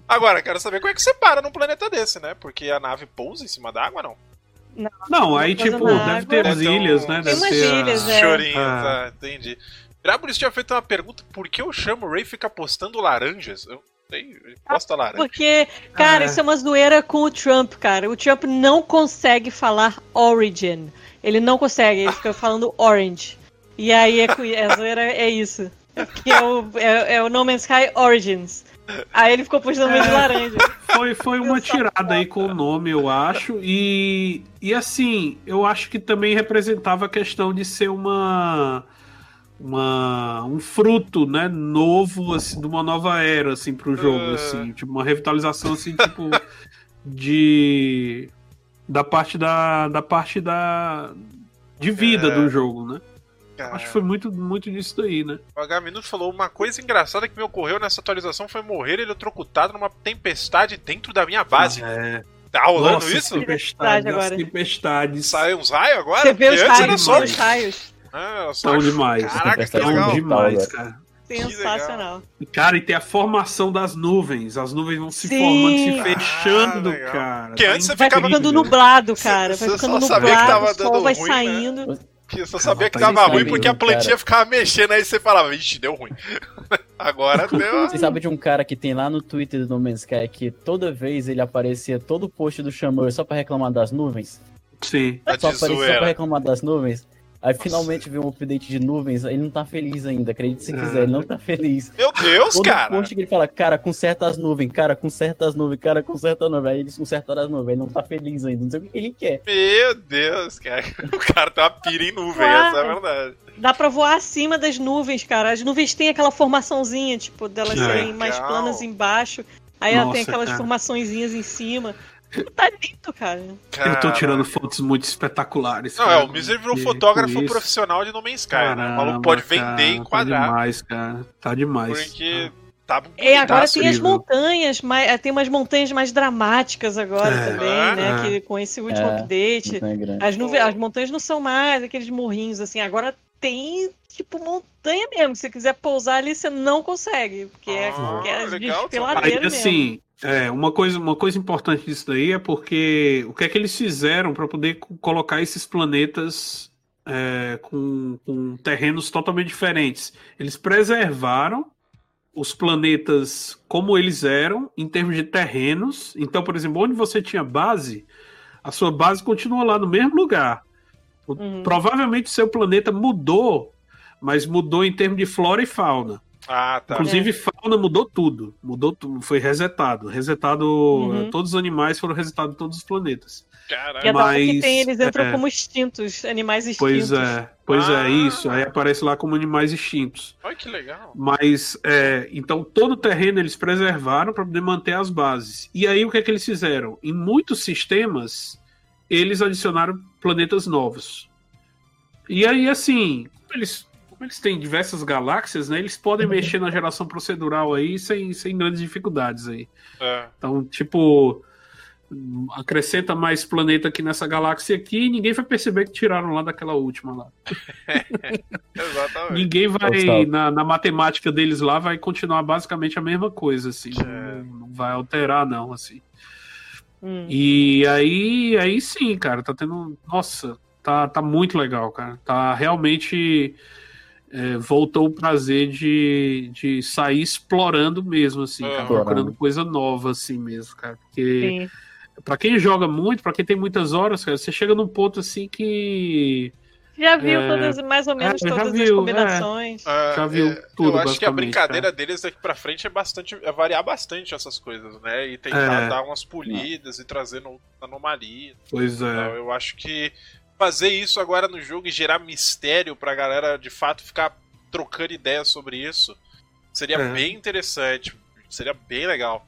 Agora, quero saber como é que você para num planeta desse, né? Porque a nave pousa em cima d'água, não? Não, aí Coisa tipo, deve água. ter as ilhas, um- né? Tem Deve umas ter a- ilhas, é. Chorinho, Ah. tá, entendi. Drábulis tinha feito uma pergunta: por que eu chamo o Ray fica postando laranjas? Eu não sei, ele posta laranja. Porque, cara, Ah. isso é uma zoeira com o Trump, cara. O Trump não consegue falar origin. Ele não consegue, ele fica falando orange. E aí é, a zoeira é isso. É porque é o, é, é o No Man's Sky Origins. Aí ele ficou postando meio de laranja. Foi, foi uma tirada aí com o nome, eu acho. E, e assim, eu acho que também representava a questão de ser uma. uma um fruto, né, novo, assim, de uma nova era, assim, pro jogo, Ah. assim. Tipo, uma revitalização, assim, tipo, de... da parte da... da parte da... de vida É. do jogo, né? Cara, Acho que foi muito, muito disso daí, né? O H Minuto falou: uma coisa engraçada que me ocorreu nessa atualização foi morrer eletrocutado numa tempestade dentro da minha base. É. Tá rolando Nossa, isso? Tempestade, agora. tempestades. Saiu uns raios agora? Você vê os antes era raios, só. os raios. Ah. Tão demais. Caraca, que Tempestade legal. de- demais, cara. Sensacional. Cara, e tem a formação das nuvens. As nuvens vão se Sim. formando, se fechando, Ah, legal. cara. Porque antes você Vai ficava- ficando nublado, cara. Você Vai ficando só sabia que nublado, tava o sol dando vai ruim, né? Que eu só sabia que tava ruim porque a plantinha cara. ficava mexendo aí você falava, ixi, deu ruim. Agora deu. Você sabe de um cara que tem lá no Twitter do No Man's Sky que toda vez ele aparecia todo post do Xamã só pra reclamar das nuvens? Sim. Tá só de aparecia só pra reclamar das nuvens? Aí finalmente veio um update de nuvens, ele não tá feliz ainda, acredite se quiser, ele não tá feliz. Meu Deus, Todo cara. post que ele fala, cara, conserta as nuvens, cara, conserta as nuvens, cara, conserta as nuvens. Aí eles consertaram as nuvens, ele não tá feliz ainda, não sei o que ele quer. Meu Deus, cara. O cara tá pira em nuvem, essa é a verdade. Dá pra voar acima das nuvens, cara. As nuvens têm aquela formaçãozinha, tipo, delas É. serem mais planas embaixo. Aí ela tem Nossa, aquelas cara. formaçõezinhas em cima. Tá lindo, cara. Eu tô tirando fotos muito espetaculares. Não, cara, é, o Misery virou fotógrafo isso. profissional de No Man's Sky, né? O maluco Caramba, pode vender cara, e enquadrar. Tá demais, cara. Tá demais. porque tá E agora Bonitaço tem as montanhas, mais, tem umas montanhas mais dramáticas agora É. também, É. né? É. Que, com esse último É. update. É. As, nuvens, as montanhas não são mais aqueles morrinhos, assim. Agora tem, tipo, montanha mesmo. Se você quiser pousar ali, você não consegue. Porque é Ah, aquelas legal, desfiladeiras Aí, mesmo. assim, é, uma, coisa, uma coisa importante disso daí é porque o que é que eles fizeram para poder co- colocar esses planetas é, com, com terrenos totalmente diferentes? Eles preservaram os planetas como eles eram em termos de terrenos. Então, por exemplo, onde você tinha base, a sua base continua lá no mesmo lugar. Uhum. Provavelmente o seu planeta mudou, mas mudou em termos de flora e fauna. Ah, tá. Inclusive, fauna mudou tudo. Mudou tudo. Foi resetado. Resetado. Uhum. Todos os animais foram resetados em todos os planetas. É Caralho. da hora que mas, tem, eles entram é. como extintos, animais extintos. Pois é. Pois Ah. é, isso. Aí aparece lá como animais extintos. Olha que legal. Mas, é, então, todo o terreno eles preservaram para poder manter as bases. E aí, o que é que eles fizeram? Em muitos sistemas, eles adicionaram planetas novos. E aí, assim, eles como eles têm diversas galáxias, né? Eles podem mexer na geração procedural aí sem, sem grandes dificuldades aí. É. Então, tipo, acrescenta mais planeta aqui nessa galáxia aqui e ninguém vai perceber que tiraram lá daquela última lá. Exatamente. Ninguém vai, na, na matemática deles lá, vai continuar basicamente a mesma coisa, assim. É. Não, não vai alterar, não, assim. Hum. E aí, aí sim, cara, tá tendo. Nossa, tá, tá muito legal, cara. Tá realmente. É, voltou o prazer de, de sair explorando mesmo, assim, cara, Uhum. procurando coisa nova, assim mesmo, cara. Porque pra quem joga muito, pra quem tem muitas horas, cara, você chega num ponto assim que. Já viu É, todas, mais ou menos é, todas as viu, combinações. É, Já viu é, tudo, Eu acho que a brincadeira deles daqui pra frente é bastante. é variar bastante essas coisas, né? E tentar É. dar umas polidas e trazendo anomalia. Pois Então, é. eu acho que fazer isso agora no jogo e gerar mistério pra galera de fato ficar trocando ideias sobre isso seria É. bem interessante. Seria bem legal.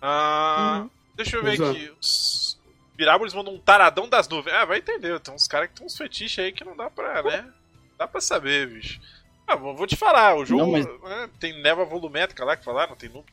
Ah, Uhum. Deixa eu ver é. aqui. Os Birábulos mandam um taradão das nuvens. Ah, vai entender. Tem uns caras que tem uns fetiches aí que não dá pra, né? Dá pra saber, bicho. Ah, vou vou te falar, o jogo Não, mas- né, tem neva volumétrica lá que falaram, tem nuvem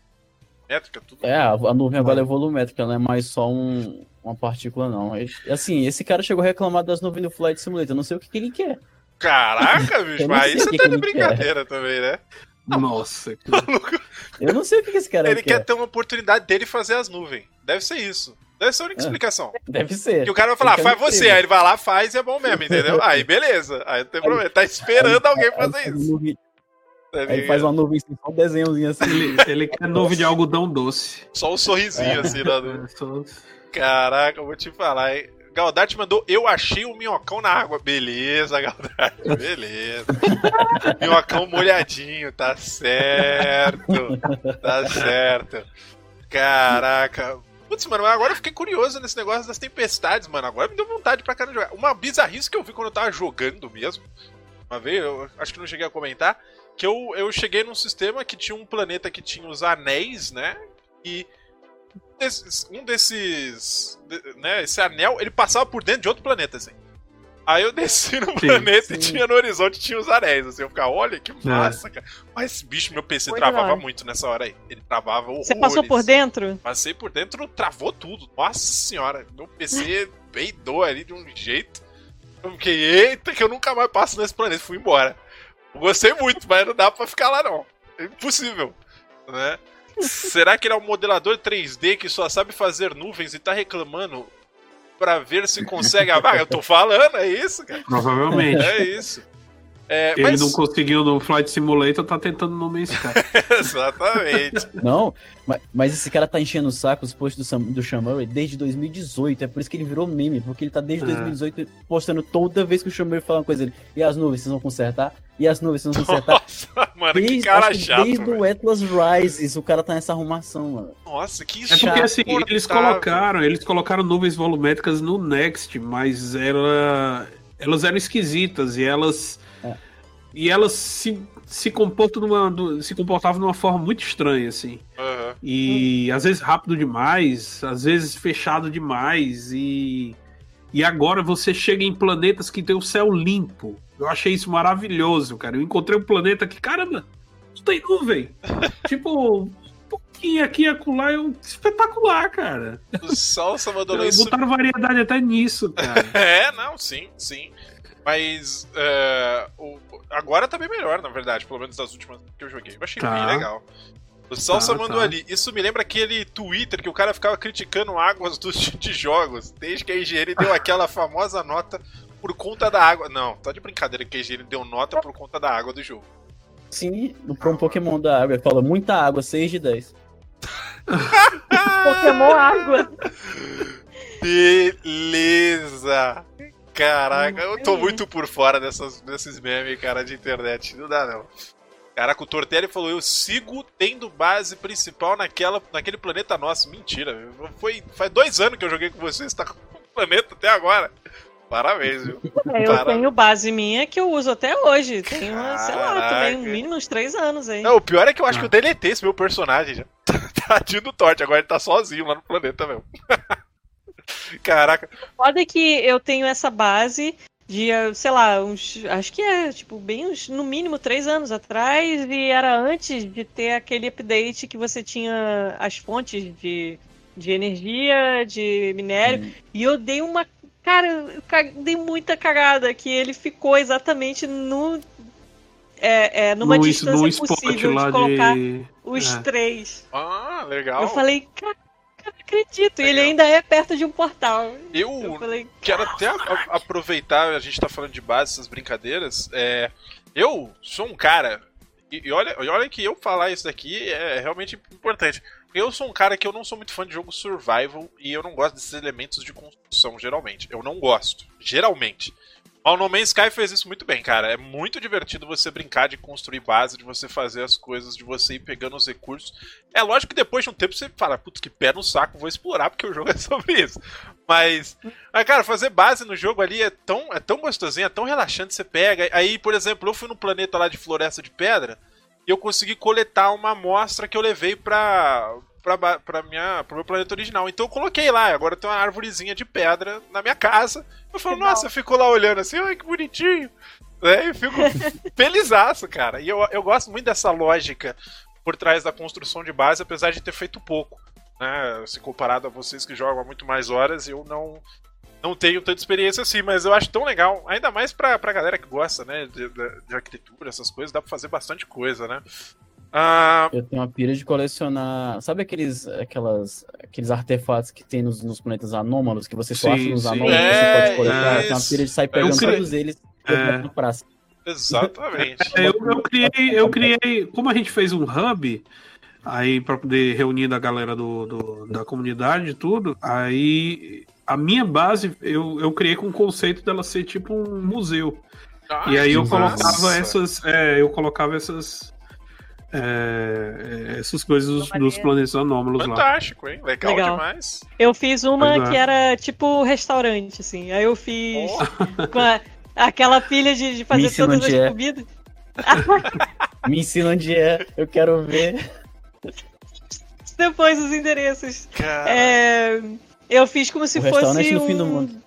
volumétrica, tudo. É, a nuvem agora é volumétrica, não é mais só um, uma partícula, não. E, Assim, esse cara chegou a reclamar das nuvens do Flight Simulator. Eu não sei o que, que ele quer. Caraca, bicho, mas sei aí o você que tá que de ele brincadeira também, né? Nossa, Eu não sei o que, que esse cara Ele quer quer. ter uma oportunidade dele fazer as nuvens. Deve ser isso. Deve ser a única É. explicação. Deve ser. Que o cara vai falar, Ele quer faz você. Aí ele vai lá, faz e é bom mesmo, entendeu? Aí beleza. Aí não tem problema. Ele tá esperando alguém Aí fazer faz uma isso. Tá Aí faz uma nuvem assim, só um desenhozinho assim. ele, ele quer nuvem de algodão doce. Só um sorrisinho assim da nuvem. É, só- Caraca, eu vou te falar, hein? Galdarte mandou, eu achei o minhocão na água. Beleza, Galdarte, beleza. minhocão molhadinho, tá certo. Tá certo. Caraca. Putz, mano, agora eu fiquei curioso nesse negócio das tempestades, mano. Agora me deu vontade pra caramba de jogar. Uma bizarrice que eu vi quando eu tava jogando mesmo. Uma vez, eu acho que não cheguei a comentar. Que eu, eu cheguei num sistema que tinha um planeta que tinha os anéis, né? E desses- um desses. de- né, esse anel, ele passava por dentro de outro planeta, assim. Aí eu desci no Sim, planeta e sim. tinha no horizonte tinha os anéis, assim. Eu ficava, olha que massa, cara. Mas, bicho, meu PC Muito travava muito nessa hora aí. Ele travava horrores. Você passou por dentro? Passei por dentro, travou tudo. Nossa senhora, meu PC peidou ali de um jeito. Eu fiquei, eita, que eu nunca mais passo nesse planeta. Fui embora. Gostei muito, mas não dá pra ficar lá não. É impossível. Né? Será que ele é um modelador 3D que só sabe fazer nuvens e tá reclamando pra ver se consegue a vaga? Eu tô falando, é isso, cara. Provavelmente. É isso. É, Ele mas... não conseguiu no Flight Simulator, tá tentando no Man's Sky. Exatamente. Não, mas, mas esse cara tá enchendo o saco os posts do, Sam- do Sean Murray desde 2018. É por isso que ele virou meme, porque ele tá desde É. 2018 postando toda vez que o Sean Murray fala uma coisa. Ele, e as nuvens, vocês vão consertar? E as nuvens, vocês vão consertar? Nossa, mano, que Desde, cara acho que chato. desde o Atlas Rises, o cara tá nessa arrumação, mano. Nossa, que É porque chato. assim, eles colocaram, eles colocaram nuvens volumétricas no Next, mas ela, elas eram esquisitas e elas. E elas se, se comportam numa se comportavam de uma forma muito estranha assim. Aham. E às vezes rápido demais, às vezes fechado demais e e agora você chega em planetas que tem o céu limpo. Eu achei isso maravilhoso, cara. Eu encontrei um planeta que, caramba, não tem nuvem. tipo, um pouquinho aqui e acolá é um espetacular, cara. O Salsa abandonou isso. Botaram variedade até nisso, cara. É, não, sim, sim. Mas é, o- agora tá bem melhor, na verdade, pelo menos das últimas que eu joguei. Eu achei Tá. bem legal. O Salsa Tá, mandou tá. ali. Isso me lembra aquele Twitter que o cara ficava criticando águas dos, de jogos, desde que a IGN deu aquela famosa nota por conta da água. Não, tá de brincadeira que a IGN deu nota por conta da água do jogo. Sim, pra um Pokémon da água. Ele fala muita água, 6 de 10. Pokémon água. Beleza! Caraca, eu tô Hum. muito por fora dessas, desses memes, cara, de internet. Não dá, não. Caraca, o Tortelli falou: Eu sigo tendo base principal naquela, naquele planeta nosso. Mentira, foi, faz dois anos que eu joguei com vocês, tá com o planeta até agora. Parabéns, viu? É, eu Para- tenho base minha que eu uso até hoje. Tenho, sei lá, também no mínimo uns três anos aí. Não, o pior é que eu acho Ah. que eu deletei esse meu personagem já. Tadinho do Torte, agora ele tá sozinho lá no planeta mesmo. Caraca, Foda é que eu tenho essa base de, sei lá, uns. Acho que é, tipo, bem uns, no mínimo três anos atrás, e era antes de ter aquele update que você tinha as fontes de, de energia, de minério, Hum. e eu dei uma. Cara, eu dei muita cagada, que ele ficou exatamente no. É, é, numa no, distância no possível de colocar de. os é. três. Ah, legal. Eu falei, cara, eu não acredito. E ele ainda é perto de um portal. Eu Eu falei, quero até a- aproveitar, a gente tá falando de base, essas brincadeiras. É, eu sou um cara. E, e olha, e olha que eu falar isso daqui é realmente importante. Eu sou um cara que eu não sou muito fã de jogo survival e eu não gosto desses elementos de construção, geralmente. Eu não gosto. Geralmente. Mas o No Man's Sky fez isso muito bem, cara. É muito divertido você brincar de construir base, de você fazer as coisas, de você ir pegando os recursos. É lógico que depois de um tempo você fala, putz, que pé no saco, vou explorar porque o jogo é sobre isso. Mas, mas, cara, fazer base no jogo ali é tão, é tão gostosinho, é tão relaxante. Você pega. Aí, por exemplo, eu fui no planeta lá de Floresta de Pedra e eu consegui coletar uma amostra que eu levei pra. Pra, pra minha, pro meu planeta original. Então eu coloquei lá, agora tem uma árvorezinha de pedra na minha casa. Eu falo, Legal. nossa, eu fico lá olhando assim, ai que bonitinho. É, eu fico felizaço, cara. E eu, eu gosto muito dessa lógica por trás da construção de base, apesar de ter feito pouco. Né? Se comparado a vocês que jogam há muito mais horas, eu não, não tenho tanta experiência assim, mas eu acho tão legal. Ainda mais pra, pra galera que gosta, né? De, de- de arquitetura, essas coisas, dá pra fazer bastante coisa, né? Ah, Eu tenho uma pira de colecionar. Sabe aqueles, aquelas, aqueles artefatos que tem nos, nos planetas anômalos, que você só Sim, acha nos sim. anômalos É, você pode coletar? Eu tenho uma pira de sair pegando criei- todos eles É. na praça. exatamente. É, eu, eu criei, eu criei, como a gente fez um hub aí para poder reunir da galera do, do- da comunidade e tudo, aí a minha base eu, eu criei com o conceito dela ser tipo um museu. Ah, e aí eu colocava essas, é, eu colocava essas é, essas coisas dos, dos planetas anômalos lá. Fantástico, hein? Legal, Legal. demais. Eu fiz uma Pois é. que era tipo restaurante, assim. Aí eu fiz Oh, com a- aquela pilha de, de fazer todas as é. comidas. Me ensina onde é, eu quero ver. Depois os endereços. É, eu fiz como se O restaurante fosse no um, fim do mundo.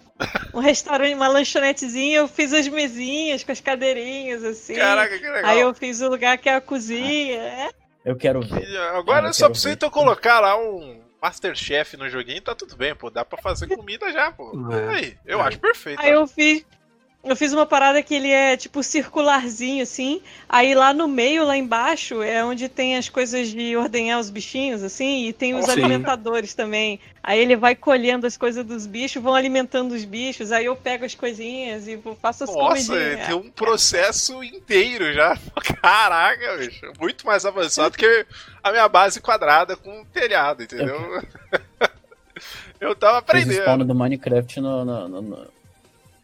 Um restaurante, uma lanchonetezinha. Eu fiz as mesinhas com as cadeirinhas, assim. Caraca, que legal. Aí eu fiz o lugar que é a cozinha. É, Eu quero ver. E Agora eu só ver. então colocar lá um Masterchef no joguinho, tá tudo bem, pô. Dá pra fazer comida já, pô. É. Aí, eu É. acho perfeito. Aí eu fiz. Eu fiz uma parada que ele é tipo circularzinho, assim. Aí lá no meio, lá embaixo, é onde tem as coisas de ordenhar os bichinhos, assim, e tem os Sim. alimentadores também. Aí ele vai colhendo as coisas dos bichos, vão alimentando os bichos, aí eu pego as coisinhas e vou- faço as Nossa, comidinhas. tem um processo inteiro já. Caraca, bicho. Muito mais avançado que a minha base quadrada com telhado, entendeu? Eu tava Fez o aprendendo. spawn do Minecraft no, no, no, no,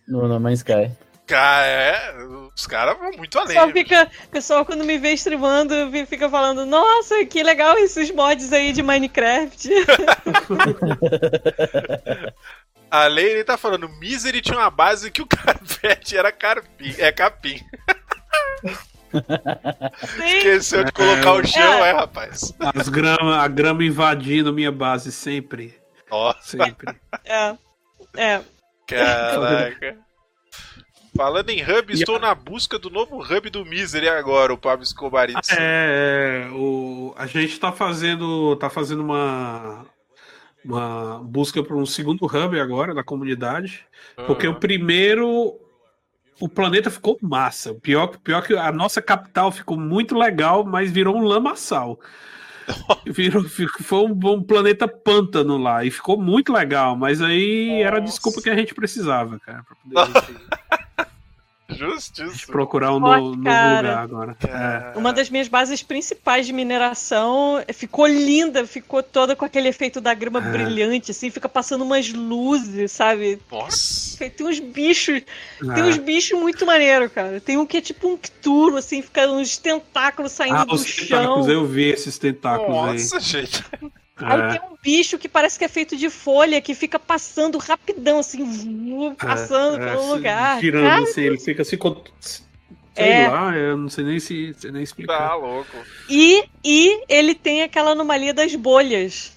no No Man's Sky. Cara, é, os caras vão muito além. pessoal, fica, o pessoal, quando me vê streamando, fica falando: Nossa, que legal esses mods aí de Minecraft. A Leire tá falando, Misery tinha uma base que o carpete era carpim, é capim. Sim, Esqueceu de colocar o chão, é, rapaz. As grama, a grama invadindo minha base sempre, Nossa, sempre. é. É. caraca. Falando em hub, estou na busca do novo hub do Misery agora, o Pablo Escobarito. É, é, o, a gente tá fazendo, tá fazendo uma, uma busca por um segundo hub agora da comunidade, porque o primeiro, o planeta ficou massa. Pior, pior que a nossa capital ficou muito legal, mas virou um lamaçal. Virou, foi um, um planeta pântano lá e ficou muito legal, mas aí era a Nossa. desculpa que a gente precisava, cara, pra poder a gente Justíssimo. procurar um novo lugar agora. É. Uma das minhas bases principais de mineração ficou linda, ficou toda com aquele efeito da grama É. brilhante, assim, fica passando umas luzes, sabe? Nossa. Tem uns bichos, tem É. uns bichos muito maneiro, cara. Tem um que é tipo um cturo, assim, fica uns tentáculos saindo Ah, do os chão. tentáculos, eu vi esses tentáculos Nossa, gente. Aí. Aí É. tem um bicho que parece que é feito de folha, que fica passando rapidão, assim, vu- passando É, pelo se- lugar. Girando Cara, assim, ele fica assim. Sei É. lá, eu não sei nem se sei nem explicar. Tá louco. E, e ele tem aquela anomalia das bolhas.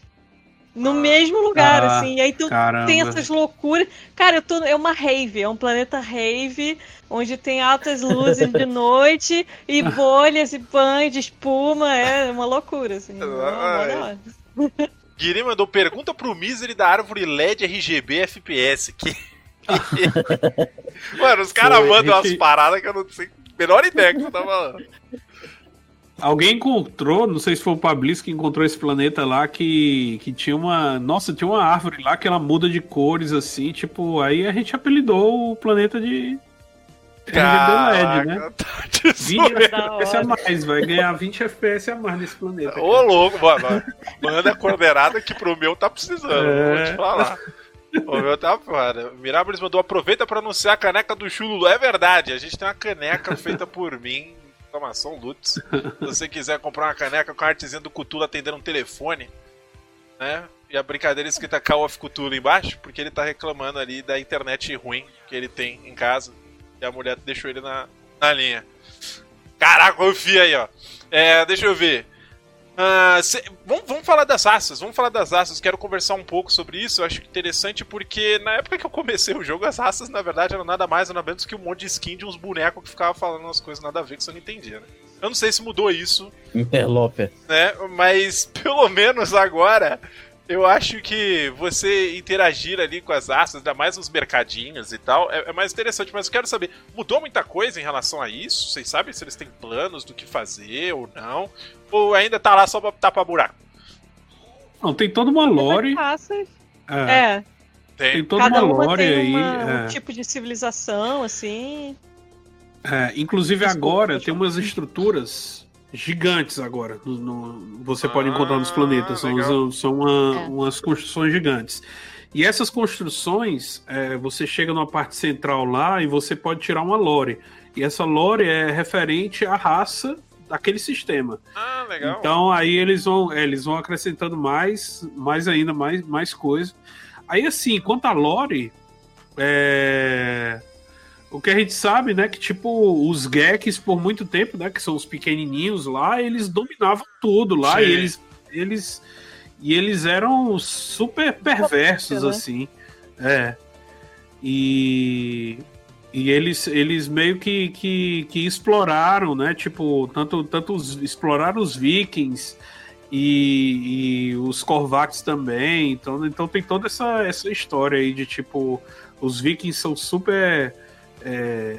no mesmo lugar, Ah, assim. E aí tu Caramba. tem essas loucuras. Cara, eu tô, é uma rave, é um planeta rave, onde tem altas luzes de noite e bolhas e pães de espuma. É uma loucura, assim. Mó da hora. Guiri mandou pergunta pro Misery da árvore LED RGB FPS. Que... Mano, os caras mandam umas paradas que eu não sei. Menor ideia que você tá falando. Alguém encontrou, não sei se foi o Pablis que encontrou esse planeta lá, que, que tinha uma. Nossa, tinha uma árvore lá que ela muda de cores assim, tipo, aí a gente apelidou o planeta de. RGB LED, né? Caraca, tá de 20 zoeira. Da hora. FPS a mais, vai ganhar 20 FPS a mais nesse planeta. Ô, louco, mano. Manda a coordenada que pro meu tá precisando, É. vou te falar. O meu tá foda. Mirápolis mandou aproveita pra anunciar a caneca do Chululu. É verdade, a gente tem uma caneca feita por mim. Exclamação Lutz. Se você quiser comprar uma caneca com a artezinha do Cthulhu atendendo um telefone, né? E a brincadeira escrita Call of Cthulhu embaixo, porque ele tá reclamando ali da internet ruim que ele tem em casa. E a mulher deixou ele na, na linha. Caraca, confia aí, ó. É, deixa eu ver. Ah, cê- vamos, vamos falar das raças, vamos falar das raças. Quero conversar um pouco sobre isso. Eu acho interessante porque na época que eu comecei o jogo, as raças na verdade eram nada mais nada menos que um monte de skin de uns bonecos que ficavam falando umas coisas nada a ver que você não entendia, né? Eu não sei se mudou isso, Interloper. né? Mas pelo menos agora eu acho que você interagir ali com as raças, ainda mais nos mercadinhos e tal, é, é mais interessante. Mas eu quero saber, mudou muita coisa em relação a isso? Vocês sabem se eles têm planos do que fazer ou não? Ou ainda tá lá só pra tapar buraco? Não, tem toda uma lore. É, É, Tem. tem toda cada uma uma lore tem aí. uma- é. um tipo de civilização, assim. É, inclusive Desculpa, agora tem umas estruturas gigantes agora. no- no- você pode Ah, encontrar nos planetas. São, são uma- É. umas construções gigantes. E essas construções, é, você chega numa parte central lá e você pode tirar uma lore. E essa lore é referente à raça daquele sistema. Ah, legal. Então aí eles vão, é, eles vão acrescentando mais, mais ainda, mais, mais coisa. Aí assim, quanto a lore, é, o que a gente sabe, né, que tipo os Geks por muito tempo, né, que são os pequenininhos lá, eles dominavam tudo lá Sim. e eles, eles e eles eram super perversos né? assim, é. E e eles, eles meio que, que, que exploraram, né? Tipo, tanto, tanto os, exploraram os vikings e, e os Korvax também. Então, então tem toda essa, essa história aí de tipo, os vikings são super. É,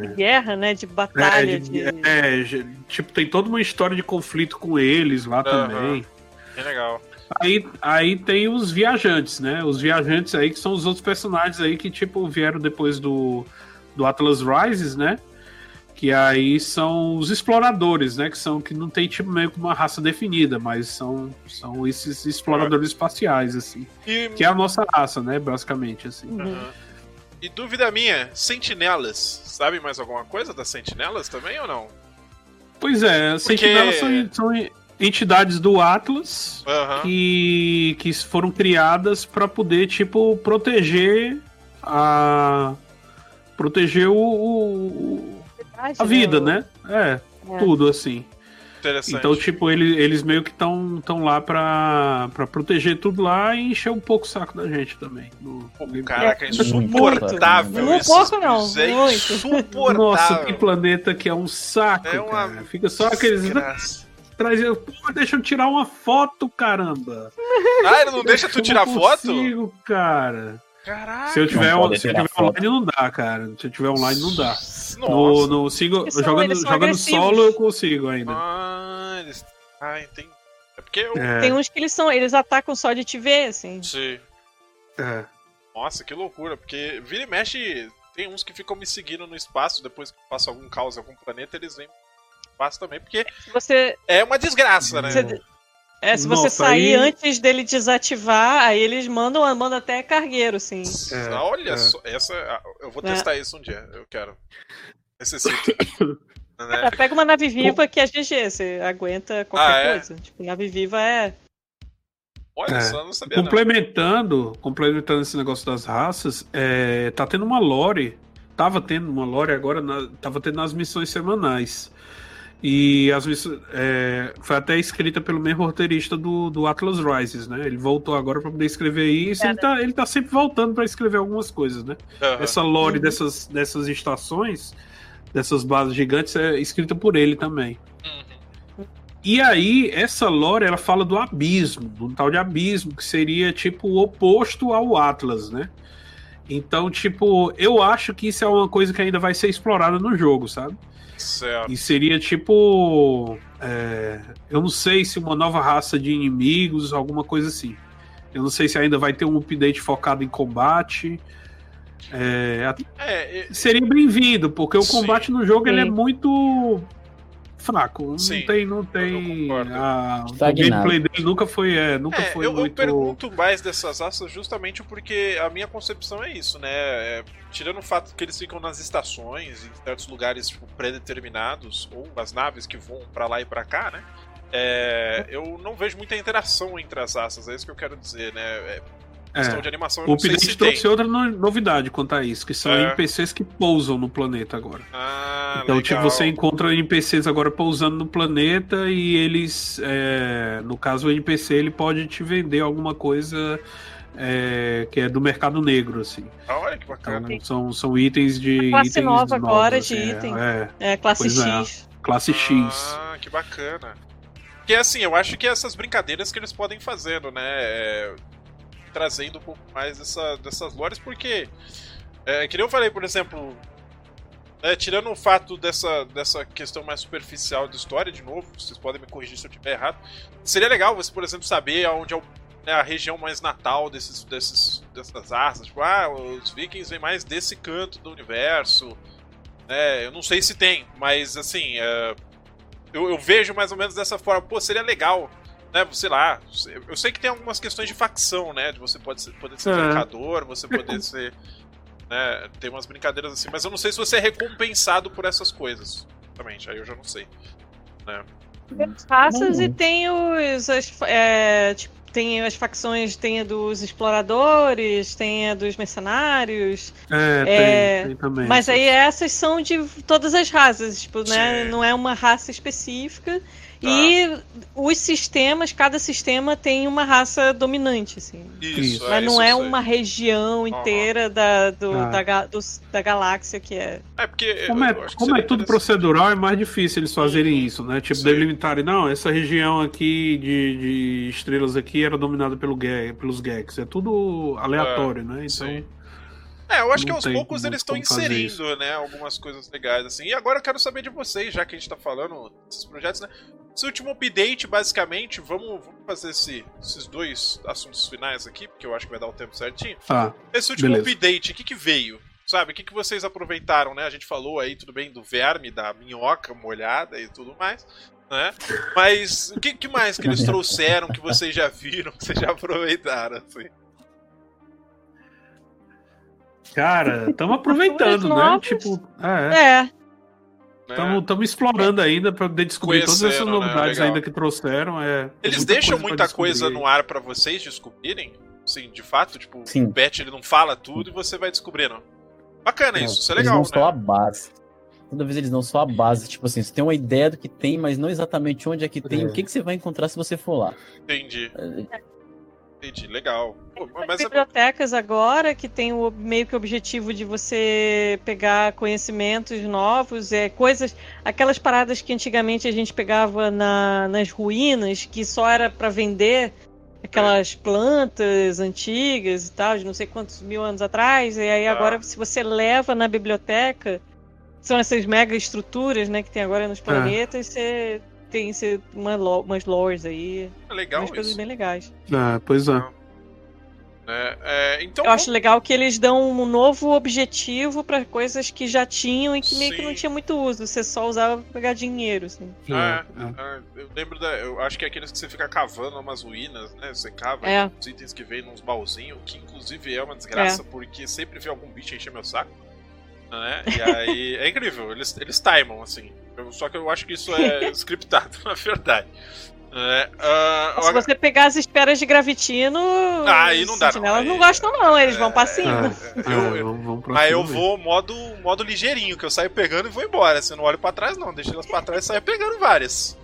De guerra, né? De batalha. é, de... de- é, ge- tipo, tem toda uma história de conflito com eles lá Aham. também. Que legal. Aí, aí tem os viajantes, né? Os viajantes aí que são os outros personagens aí que, tipo, vieram depois do, do Atlas Rises, né? Que aí são os exploradores, né? Que são que não tem, tipo, meio que uma raça definida, mas são, são esses exploradores espaciais, assim. E, Que é a nossa raça, né? Basicamente, assim. Uhum. E dúvida minha, sentinelas. Sabe mais alguma coisa das sentinelas também ou não? Pois é, sentinelas são, são entidades do Atlas que, que foram criadas para poder, tipo, proteger a. proteger o- o, Verdade, a vida, o- né? É, É. tudo assim. Interessante. Então, tipo, eles, eles meio que estão tão lá pra, pra proteger tudo lá e encher um pouco o saco da gente também. no- Pô, no- caraca, é Muito. insuportável. Não esses pouco, não. É Muito. insuportável. Nossa, tem planeta que é um saco, É uma cara. Fica só aqueles. Desgraça. Traz, pô, deixa eu tirar uma foto, caramba. Ah, ele não deixa tu Eu tirar não foto? consigo, cara. Caraca. Se eu tiver, Não se eu tiver foto. online, não dá, cara. Se eu tiver online, não dá. No, Nossa. no single, Eles são- jogando, eles jogando solo, eu consigo ainda. Ah, eles... ah, entendi. É porque eu... É, Tem uns que eles são, eles atacam só de te ver, assim. Sim. é. Nossa, que loucura. Porque vira e mexe, tem uns que ficam me seguindo no espaço, depois que passa algum caos em algum planeta, eles vêm no espaço também. Porque Se você, é uma desgraça, né? você- é, se você Nossa, sair aí- antes dele desativar, aí eles mandam, mandam até cargueiro, assim. É, Olha é. só, essa. ah, Eu vou É. testar isso um dia, eu quero. Necessito. né? Já pega uma nave viva que é GG, você aguenta qualquer Ah, é? coisa. Tipo, nave viva é. Olha É. só, eu não sabia não. Complementando, complementando esse negócio das raças, é, tá tendo uma lore. Tava tendo uma lore agora, na- tava tendo nas missões semanais. E as missões é, foi até escrita pelo mesmo roteirista do, do Atlas Rises, né? Ele voltou agora para poder escrever isso. Ele tá, ele tá sempre voltando para escrever algumas coisas, né? Aham. Essa lore dessas, dessas estações, dessas bases gigantes, é escrita por ele também. Uhum. E aí, essa lore, ela fala do abismo, do tal de abismo, que seria tipo o oposto ao Atlas, né? Então, tipo, eu acho que isso é uma coisa que ainda vai ser explorada no jogo, sabe? Certo. E seria tipo. é, eu não sei se uma nova raça de inimigos, alguma coisa assim. Eu não sei se ainda vai ter um update focado em combate. É, É, seria bem-vindo, porque o Sim. combate no jogo ele é muito fraco. Sim, Não tem, não eu tem. a- o gameplay dele nunca foi, é, nunca É, foi eu, eu muito. pergunto mais dessas raças justamente porque a minha concepção é isso, né? É, tirando o fato que eles ficam nas estações, em certos lugares tipo, pré-determinados, ou as naves que vão pra lá e pra cá, né? É, eu não vejo muita interação entre as raças, é isso que eu quero dizer, né? É, questão É. de animação eu O não sei update se tem. trouxe outra no- novidade quanto a isso, que são É. NPCs que pousam no planeta agora. Ah, Então, legal. tipo, você encontra NPCs agora pousando no planeta e eles. é, no caso, o NPC ele pode te vender alguma coisa é, que é do mercado negro, assim. Olha que bacana. Então, são, são itens de. Uma classe itens nova agora novos, de é, item. É, É, classe é. X. classe X. Ah, que bacana. Que assim, eu acho que essas brincadeiras que eles podem fazendo, né? É, trazendo um pouco mais dessa, dessas lores, porque. É, que nem eu falei, por exemplo. né, tirando o fato dessa, dessa questão mais superficial de história, de novo, vocês podem me corrigir se eu estiver errado. Seria legal você, por exemplo, saber aonde é o- né, a região mais natal desses, desses, dessas raças. Tipo, ah, os vikings vêm mais desse canto do universo. né, eu não sei se tem, mas assim, é, eu, eu vejo mais ou menos dessa forma. Pô, seria legal, né? Sei lá. Eu sei que tem algumas questões de facção, né? De você pode ser, poder ser É. mercador, você poder ser. Né, tem umas brincadeiras assim, mas eu não sei se você é recompensado por essas coisas. Exatamente, aí eu já não sei. As raças Uhum. e tem os. As, é, tipo, tem as facções, tem a dos exploradores, tem a dos mercenários. É, tem, É, tem também. Mas aí essas são de todas as raças, tipo, né? Sim. Não é uma raça específica. Tá. E os sistemas, cada sistema tem uma raça dominante, assim. Isso, Isso. Mas isso não eu é uma região inteira da, do- Ah. da, dos- da galáxia que é. É porque. Como é, como é tudo procedural, é mais difícil eles fazerem isso, né? Tipo, Sim. delimitarem, não, essa região aqui de, de estrelas aqui era dominada pelo pelos Gex. É tudo aleatório, né? Então, sim. É, eu acho que Não aos tem poucos eles estão inserindo, né, algumas coisas legais, assim. E agora eu quero saber de vocês, já que a gente tá falando desses projetos, né? Esse último update, basicamente, vamos, vamos fazer esse- esses dois assuntos finais aqui, porque eu acho que vai dar o tempo certinho. tá. Esse último Beleza. update, o que que veio? Sabe, o que, que vocês aproveitaram, né? A gente falou aí, tudo bem, do verme, da minhoca molhada e tudo mais, né? Mas o que, que mais que eles trouxeram que vocês já viram, que vocês já aproveitaram, assim? Cara, estamos aproveitando, né? Tipo, é. É, né? Estamos explorando ainda para poder descobrir todas essas né? novidades Legal. ainda que trouxeram. É, Eles muita deixam coisa muita coisa no ar pra vocês descobrirem? Sim, de fato, tipo, Sim. o Bet ele não fala tudo e você vai descobrindo. Bacana isso, isso é eles legal, dão só a né? base. Toda vez eles dão só a base. Tipo assim, você tem uma ideia do que tem, mas não exatamente onde é que tem, É. o que, que você vai encontrar se você for lá. Entendi, É, entendi, legal. Pô, mas é... bibliotecas agora que tem o meio que o objetivo de você pegar conhecimentos novos, é coisas, aquelas paradas que antigamente a gente pegava na- nas ruínas, que só era para vender aquelas plantas antigas e tal, de não sei quantos mil anos atrás, e aí Ah. agora se você leva na biblioteca, são essas mega estruturas, né, que tem agora nos planetas, você tem você, uma, lo- umas lores aí, é legal umas coisas isso. bem legais. Ah, pois é. É, é, então, Eu acho legal que eles dão um novo objetivo para coisas que já tinham e que meio que não tinha muito uso. Você só usava pra pegar dinheiro, assim. É, É, é. Ah, eu lembro da. Eu acho que é aqueles que você fica cavando umas ruínas, né? Você cava É. os itens que vem nos baúzinhos, que inclusive é uma desgraça, porque sempre vê algum bicho encher meu saco. Né? E aí. é incrível, eles, eles timam, assim. Eu- só que eu acho que isso é scriptado, na verdade. É, uh, Se você pegar as esferas de gravitino. Ah, aí não dá, não. Elas não gostam, não, eles é, vão pra cima. É, eu, eu, aí eu vou modo, modo ligeirinho, que eu saio pegando e vou embora. Você não olho pra trás, não. Deixa elas pra trás e saio pegando várias.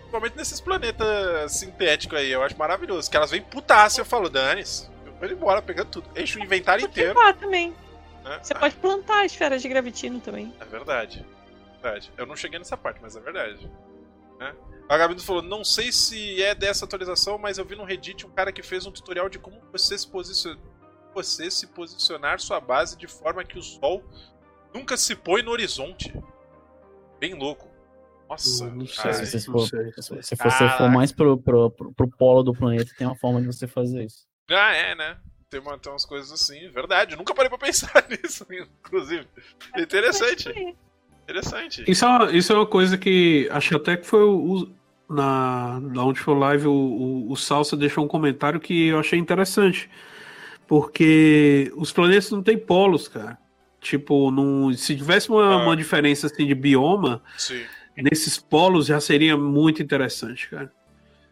Principalmente nesses planetas sintéticos aí, eu acho maravilhoso. Que elas vêm putaça, eu falo, Danis, eu vou embora pegando tudo. Enche o inventário inteiro. também. É? Você ah. pode plantar esferas de gravitino também. É verdade. Verdade. Eu não cheguei nessa parte, mas é verdade. É. A Gabi falou: não sei se é dessa atualização, mas eu vi no Reddit um cara que fez um tutorial de como você se posicionar, você se posicionar sua base de forma que o sol nunca se põe no horizonte. Bem louco. Nossa, não sei, se, você for, se você for mais pro, pro, pro, pro, polo do planeta, tem uma forma de você fazer isso. Ah, é, né? Tem, uma, tem umas coisas assim, verdade. Eu nunca parei pra pensar nisso, inclusive. Interessante. Interessante. Isso é, uma, isso é uma coisa que acho até que foi o, na, na onde foi live o, o, o Salsa deixou um comentário que eu achei interessante. Porque os planetas não têm polos, cara. Tipo, num, se tivesse uma, ah. uma diferença assim de bioma, Sim. nesses polos já seria muito interessante, cara.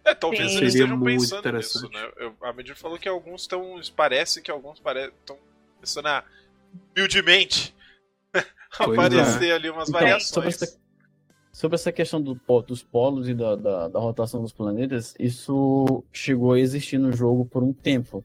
É, talvez Sim. eles Seria estejam pensando nisso, né? Eu, a Medir falou que alguns estão. Parece que alguns estão pensando a humildemente aparecer é. ali umas então, variações. Sobre essa, sobre essa questão do, dos polos e da, da, da, rotação dos planetas, isso chegou a existir no jogo por um tempo.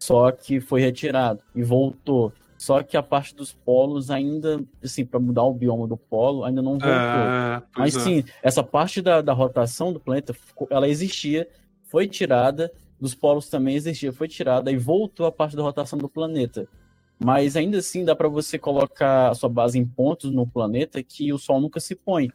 Só que foi retirado e voltou. Só que a parte dos polos ainda, assim, para mudar o bioma do polo, ainda não voltou. É, Mas é. sim, essa parte da, da rotação do planeta, ela existia, foi tirada, dos polos também existia, foi tirada e voltou a parte da rotação do planeta. Mas ainda assim dá para você colocar a sua base em pontos no planeta que o Sol nunca se põe.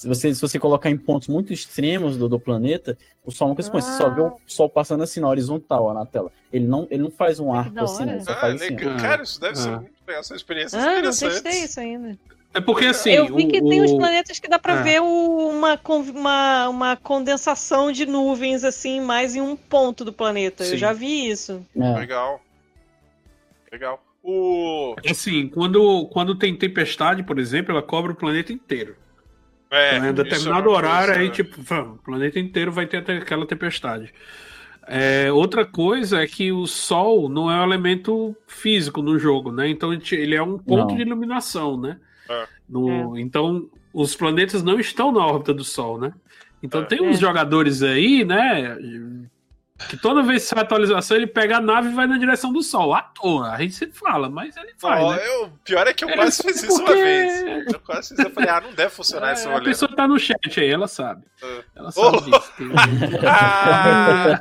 Se você, se você colocar em pontos muito extremos do, do planeta, o Sol nunca se põe. Você só vê o Sol passando assim na horizontal ó, na tela. Ele não, ele não faz um arco assim, né? Ah, assim, Cara, isso deve ah. ser muito legal, essa experiência ah, interessante. Não testei isso ainda. É porque assim. Eu vi que o, tem uns planetas que dá pra é. ver uma, uma, uma condensação de nuvens, assim, mais em um ponto do planeta. Sim. Eu já vi isso. É. Legal. Legal. O. Assim, quando, quando tem tempestade, por exemplo, ela cobre o planeta inteiro. É, então, em determinado é horário, coisa... aí, tipo, o planeta inteiro vai ter aquela tempestade. É, outra coisa é que o Sol não é um elemento físico no jogo, né? Então ele é um ponto não. de iluminação, né? É. No, é. Então os planetas não estão na órbita do Sol, né? Então é. tem uns jogadores aí, né? Que toda vez que sai atualização, ele pega a nave e vai na direção do sol. À toa. A gente sempre fala, mas ele faz. Oh, né? eu, pior é que eu quase fiz isso porque... uma vez. Eu quase fiz Eu falei, ah, não deve funcionar é, esse rolê. A pessoa tá no chat aí, ela sabe. Uh. Ela sabe oh. disso. ah,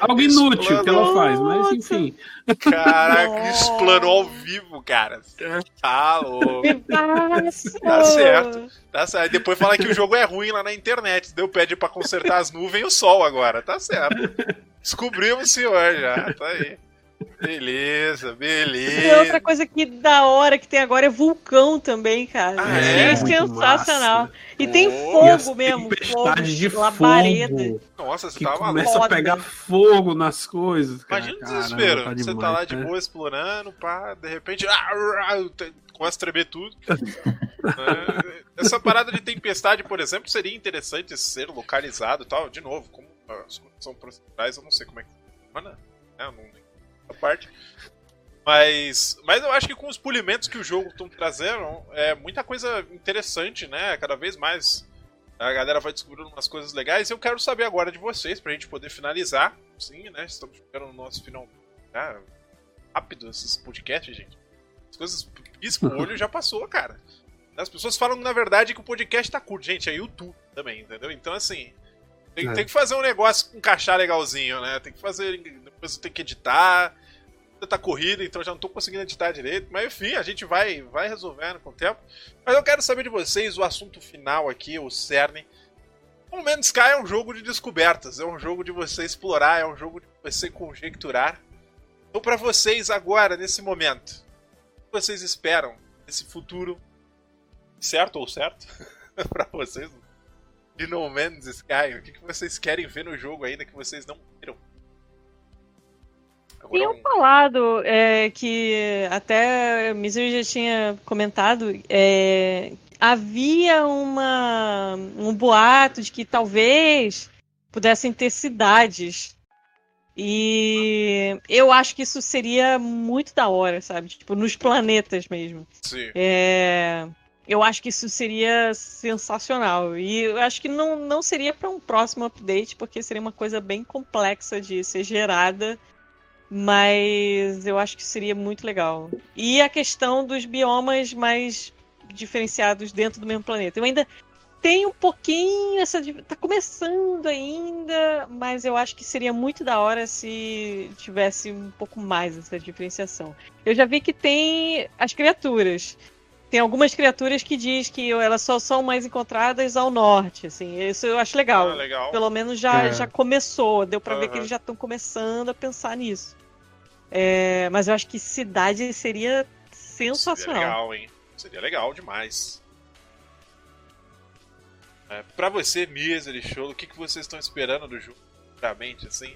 Algo inútil que ela faz, mas enfim. Caraca, explanou ao vivo, cara. Tá louco. tá certo. Tá certo. Depois fala que o jogo é ruim lá na internet. Deu pede pra consertar as nuvens e o sol agora. Tá certo. Descobrimos o senhor já. Tá aí. Beleza, beleza. E outra coisa que da hora que tem agora é vulcão também, cara. Ah, é? é sensacional. Massa. E tem fogo mesmo. Fogo, de labareda. Nossa, você que tava começa a pegar fogo nas coisas. Cara. Imagina o desespero. Tá você tá lá de né? boa explorando, pá, de repente. Ah, começa a tremer tudo. é, essa parada de tempestade, por exemplo, seria interessante ser localizado e tal. De novo, como as são processuais, eu não sei como é que funciona. Né? Não essa parte. Mas, mas eu acho que com os polimentos que o jogo estão trazendo, é muita coisa interessante, né? Cada vez mais a galera vai descobrindo umas coisas legais. Eu quero saber agora de vocês, pra gente poder finalizar. Sim, né? Estamos chegando no nosso final. Ah, rápido esses podcasts, gente. As coisas pisco o olho já passou, cara. As pessoas falam, na verdade, que o podcast tá curto. Gente, é YouTube também, entendeu? Então, assim, tem, é. tem que fazer um negócio encaixar legalzinho, né? Tem que fazer. Depois tem que editar tá corrida, então já não tô conseguindo editar direito. Mas enfim, a gente vai, vai resolvendo com o tempo. Mas eu quero saber de vocês o assunto final aqui, o cerne. O Man's Sky é um jogo de descobertas, é um jogo de você explorar, é um jogo de você conjecturar. Então, para vocês agora, nesse momento, o que vocês esperam desse futuro, certo ou certo, para vocês, de No Man's Sky? O que vocês querem ver no jogo ainda que vocês não viram? Tinham falado é, que até Misery já tinha comentado. É, havia uma, um boato de que talvez pudessem ter cidades. E eu acho que isso seria muito da hora, sabe? Tipo, nos planetas mesmo. Sim. É, eu acho que isso seria sensacional. E eu acho que não, não seria para um próximo update, porque seria uma coisa bem complexa de ser gerada. Mas eu acho que seria muito legal. E a questão dos biomas mais diferenciados dentro do mesmo planeta. Eu ainda tem um pouquinho essa. Tá começando ainda, mas eu acho que seria muito da hora se tivesse um pouco mais essa diferenciação. Eu já vi que tem as criaturas. Tem algumas criaturas que diz que elas só são mais encontradas ao norte, assim. Isso eu acho legal. Ah, legal. Pelo menos já, É. já começou. Deu pra ver que eles já estão começando a pensar nisso. É, mas eu acho que cidade seria Seria sensacional. legal, hein? Seria legal demais. É, pra você, Misery Show, o que, que vocês estão esperando do jogo? Realmente, assim?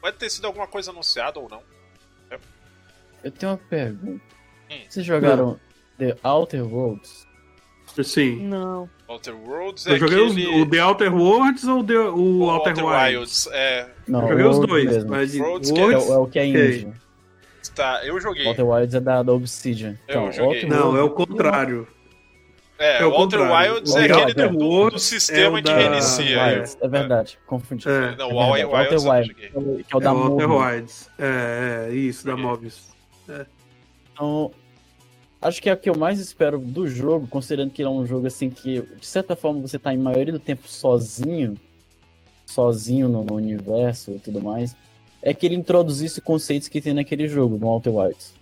Pode ter sido alguma coisa anunciada ou não. Eu tenho uma pergunta. Hum. Vocês jogaram The Outer Worlds? Sim. Não. Outer Worlds é Eu joguei os- aquele... o The Outer Worlds ou the, o, o Outer, Wilds? Wilds. É, Não, Eu joguei os Worlds dois. mesmo. Mas de Worlds É, Worlds, o- é o que é indie. Tá, eu joguei. Outer Wilds é da, da Obsidian. Eu Então, joguei. Outer Não, é o contrário. É, É o Outer contrário. Wilds O é Outer aquele do, do- do Wilds sistema é que reinicia. Wilds, é verdade, confundi. É, Não, É o Outer verdade, Wilds que é o- é é da o Outer. Wilds. É, é, isso, da. Mobius. Então, acho que é o que eu mais espero do jogo, considerando que ele é um jogo assim que, de certa forma, você tá em maioria do tempo sozinho, sozinho no, no universo e tudo mais, é que ele introduzisse conceitos que tem naquele jogo, no Outer Wilds.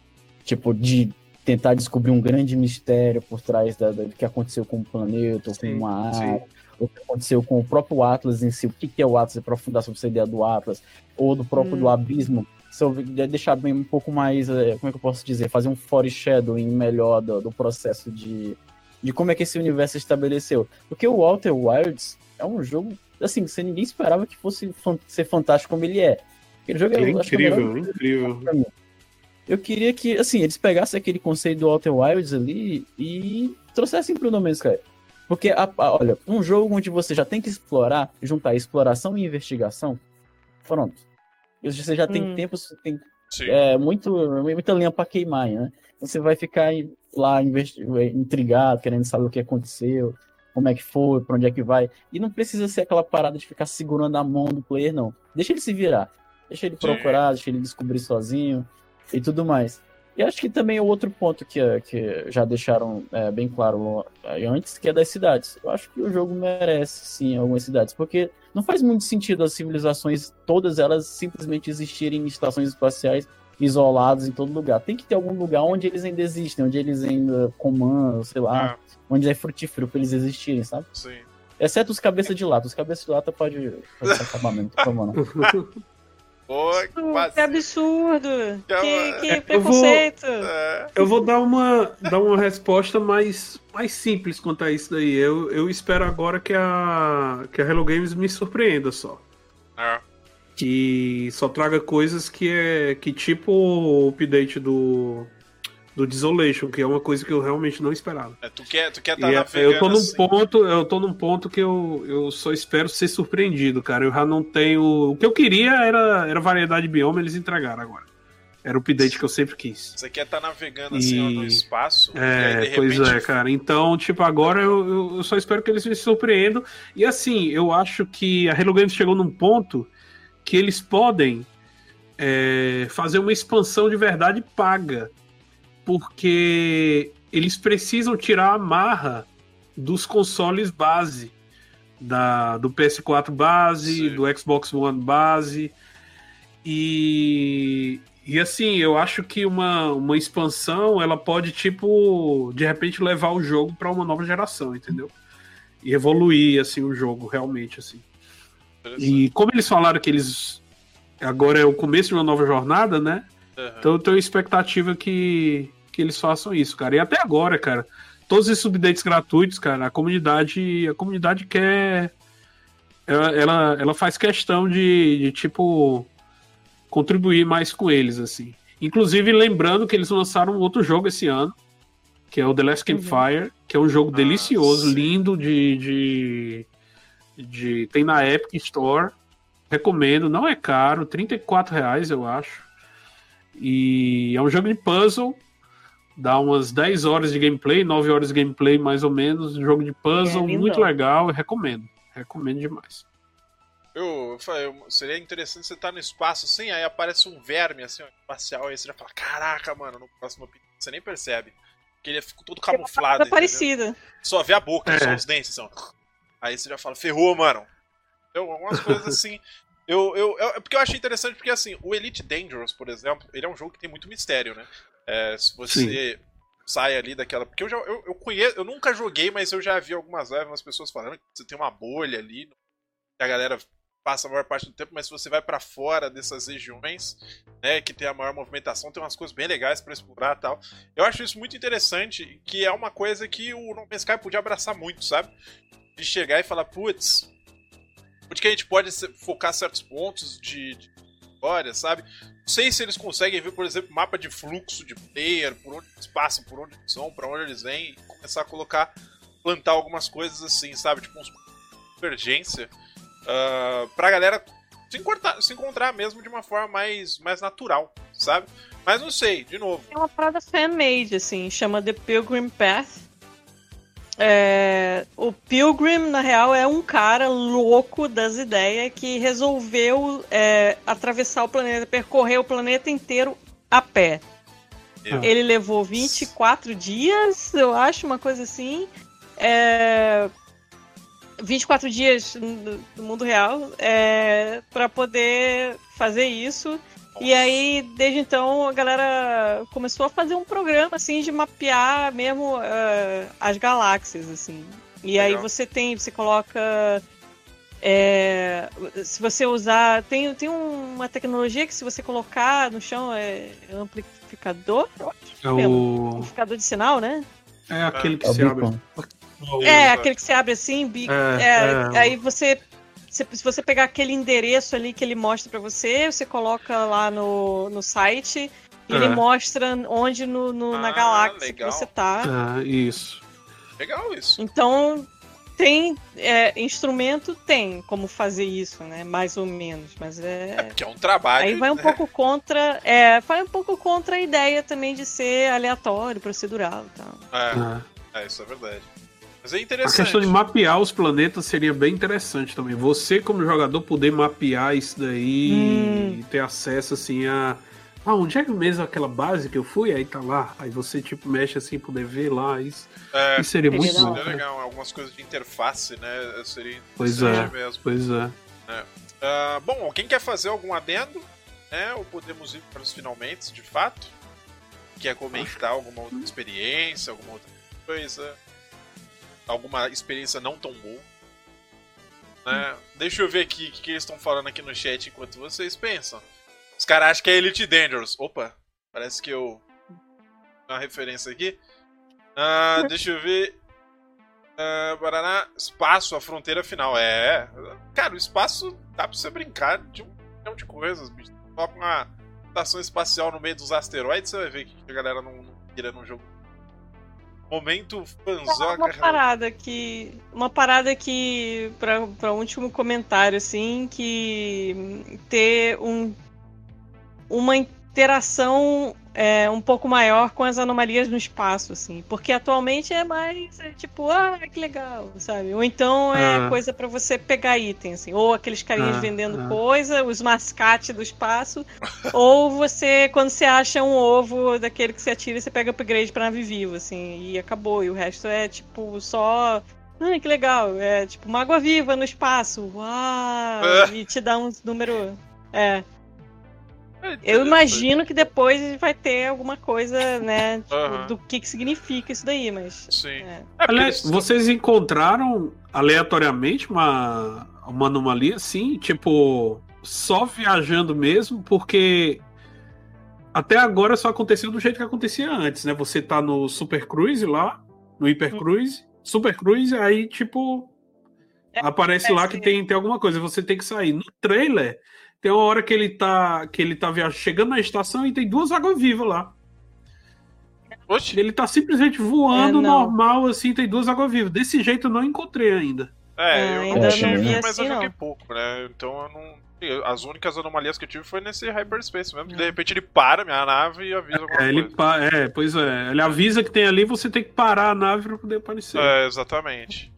Tipo, de tentar descobrir um grande mistério por trás da, da- do que aconteceu com o planeta, ou com Sim, uma sim. área, ou o que aconteceu com o próprio Atlas em si, o que que é o Atlas, aprofundar sobre essa ideia do Atlas, ou do próprio Hum. do abismo, se eu de- deixar bem um pouco mais, eh, como é que eu posso dizer, fazer um foreshadowing melhor do, do processo de, de como é que esse universo se estabeleceu. Porque o Walter Wilds é um jogo, assim, que você ninguém esperava que fosse fan- ser fantástico como ele é. Aquele jogo É que é melhor incrível, incrível. pra mim. Eu queria que, assim, eles pegassem aquele conceito do Outer Wilds ali e trouxessem pro No Man's Sky. Porque, a- a- olha, um jogo onde você já tem que explorar, juntar exploração e investigação, pronto. Você já tem Hum. tempo, você tem Sim. é, muito, muita linha pra queimar, né? Você vai ficar lá investi- intrigado, querendo saber o que aconteceu, como é que foi, pra onde é que vai. E não precisa ser aquela parada de ficar segurando a mão do player, não. Deixa ele se virar. Deixa ele Sim. procurar, deixa ele descobrir sozinho e tudo mais. E acho que também é outro ponto que, eh, que já deixaram eh, bem claro eh, antes, que é das cidades. Eu acho que o jogo merece, sim, algumas cidades, porque não faz muito sentido as civilizações, todas elas simplesmente existirem em estações espaciais isoladas em todo lugar. Tem que ter algum lugar onde eles ainda existem, onde eles ainda comandam, sei lá, Ah, onde é frutífero pra eles existirem, sabe? sim. Exceto os cabeças de lata. Os cabeças de lata pode, mesmo, por favor, não. Pô, que absurdo! Que é Que, que eu vou- preconceito! É, Eu vou dar uma, dar uma resposta mais, mais simples quanto a isso daí. Eu, eu espero agora que a, que a Hello Games me surpreenda só. é. Que só traga coisas que é que tipo o update do, do Desolation, que é uma coisa que eu realmente não esperava. É, tu quer, tu quer tá é- navegando eu tô num assim. ponto, eu tô num ponto que eu, eu só espero ser surpreendido, cara. Eu já não tenho. O que eu queria era, era variedade de bioma, eles entregaram agora. Era o update que eu sempre quis. Você quer tá navegando assim no E- espaço. e aí, É, de pois repente, é, cara. Então, tipo, agora eu, eu- eu só espero que eles me surpreendam. E assim, eu acho que a Hello Games chegou num ponto que eles podem é, fazer uma expansão de verdade paga. Porque eles precisam tirar a marra dos consoles base. Da, do PS4 base, Sim. do Xbox One base. E, e assim, eu acho que uma, uma expansão ela pode, tipo, de repente levar o jogo para uma nova geração, entendeu? E evoluir assim o jogo realmente assim. E como eles falaram que eles agora é o começo de uma nova jornada, né? Aham. Então eu tenho expectativa que, que eles façam isso, cara. E até agora, cara, todos esses updates gratuitos, cara, a comunidade, a comunidade quer ela, ela, ela faz questão de, de, tipo contribuir mais com eles assim. Inclusive lembrando que eles lançaram outro jogo esse ano, que é o The Last Campfire, que é um jogo Ah, delicioso, sim. lindo de, de de tem na Epic Store Recomendo, não é caro, 34 reais eu acho. E é um jogo de puzzle. Dá umas 10 horas de gameplay, 9 horas de gameplay mais ou menos. Um jogo de puzzle É, muito legal, eu recomendo. Recomendo demais. Eu, eu falei, seria interessante você estar no espaço assim, aí aparece um verme assim, ó, espacial, aí você já fala, caraca, mano, no próximo episódio você nem percebe. Porque ele fica todo camuflado. Parecida. Só vê a boca, É. só os dentes, assim, ó. Aí você já fala, ferrou, mano. Então, algumas coisas assim. Eu, eu, eu- porque eu achei interessante, porque assim, o Elite Dangerous, por exemplo, ele é um jogo que tem muito mistério, né? É, se você sai ali daquela. Porque eu já eu, eu conheço, eu nunca joguei, mas eu já vi algumas lives, umas pessoas falando que você tem uma bolha ali, que a galera passa a maior parte do tempo, mas se você vai pra fora dessas regiões, né, que tem a maior movimentação, tem umas coisas bem legais pra explorar e tal. Eu acho isso muito interessante, que é uma coisa que o No Man's Sky podia abraçar muito, sabe? De chegar e falar, putz, onde que a gente pode focar certos pontos de, de história, sabe? Não sei se eles conseguem ver, por exemplo, mapa de fluxo de player, por onde eles passam, por onde eles vão, pra onde eles vêm, e começar a colocar, plantar algumas coisas assim, sabe? Tipo, uns convergência, ah, pra galera se encontrar, se encontrar mesmo de uma forma mais, mais natural, sabe? Mas não sei, de novo. É uma parada fan-made, assim, chama The Pilgrim Path. É, o Pilgrim, na real, é um cara louco das ideias que resolveu é, atravessar o planeta, percorrer o planeta inteiro a pé. Eu- Ele levou 24 dias, eu acho, uma coisa assim. É, 24 dias no mundo real é, para poder fazer isso. E aí, desde então, a galera começou a fazer um programa, assim, de mapear mesmo eh, as galáxias, assim. E aí Legal. você tem, você coloca... é, se você usar... Tem, tem uma tecnologia que se você colocar no chão é amplificador, eu acho. É o. Amplificador de sinal, né? É aquele que É se abre. beacon. É, aquele que se abre assim, bi- É, é, é. aí você se, se você pegar aquele endereço ali que ele mostra pra você, você coloca lá no, no site e ele É. mostra onde no, no- na Ah, galáxia legal. que você tá. É, isso. Legal isso. Então tem é, instrumento tem como fazer isso, né? Mais ou menos, mas É é porque é um trabalho. aí vai um né? pouco contra, é, vai um pouco contra a ideia também de ser aleatório, procedural, e tal. É, É. é, isso é verdade. Mas é A interessante. questão de mapear os planetas seria bem interessante também. Você, como jogador, poder mapear isso daí Hum. e ter acesso assim a. Ah, onde é que mesmo aquela base que eu fui? Aí tá lá. Aí você, tipo, mexe assim, poder ver lá. Isso, É, isso seria Seria muito hora. seria legal. Algumas coisas de interface, né? Seria Pois interessante é. mesmo. Pois é. Ah, bom, alguém quer fazer algum adendo? Né? Ou podemos ir para os finalmente, de fato? Quer comentar alguma outra experiência, alguma outra coisa? Alguma experiência não tão boa? Né? Deixa eu ver aqui o que, que eles estão falando aqui no chat enquanto vocês pensam. Os caras acham que é Elite Dangerous. Opa, parece que eu. Uma referência aqui. Ah, deixa eu ver. Ah, Paraná, espaço, a fronteira final. É. Cara, o espaço dá pra você brincar de um milhão de coisas, bicho. Coloca uma estação espacial no meio dos asteroides, você vai ver que a galera não, não no jogo. Momento Uma fanzoca. parada que. Uma parada que. Pra, pra último comentário, assim, que ter um, uma interação é, um pouco maior com as anomalias no espaço, assim. Porque atualmente é mais é, tipo, ah, que legal, sabe? Ou então é Ah. coisa pra você pegar item, assim. Ou aqueles carinhas Ah, vendendo ah. coisa, os mascates do espaço. ou você, quando você acha um ovo daquele que você atira, você pega upgrade pra nave viva, assim, e acabou. E o resto é tipo só. Ah, que legal. É tipo uma água viva no espaço. Uau! e te dá um número. É. Eu imagino que depois vai ter alguma coisa, né? tipo, Aham. Do que, que significa isso daí, mas. Sim. É. É, Aliás, vocês encontraram aleatoriamente uma, uma anomalia assim, tipo, só viajando mesmo, porque até agora só aconteceu do jeito que acontecia antes, né? Você tá no Super Cruise lá, no Hyper Cruise, Super Cruise, aí tipo É, aparece lá que tem, tem alguma coisa, você tem que sair. No trailer, tem uma hora que ele tá que ele tá viajando, chegando na estação e tem duas águas vivas lá. Oxe, Ele tá simplesmente voando É, normal, assim, tem duas águas vivas. Desse jeito eu não encontrei ainda. é, É, eu ainda não tive, não vi mas eu assim, joguei não. pouco, né? Então eu não, As únicas anomalias que eu tive foi nesse hyperspace mesmo. De repente ele para minha nave e avisa alguma É, ele coisa. pa- é, pois é. Ele avisa que tem ali, você tem que parar a nave pra poder aparecer. É, exatamente.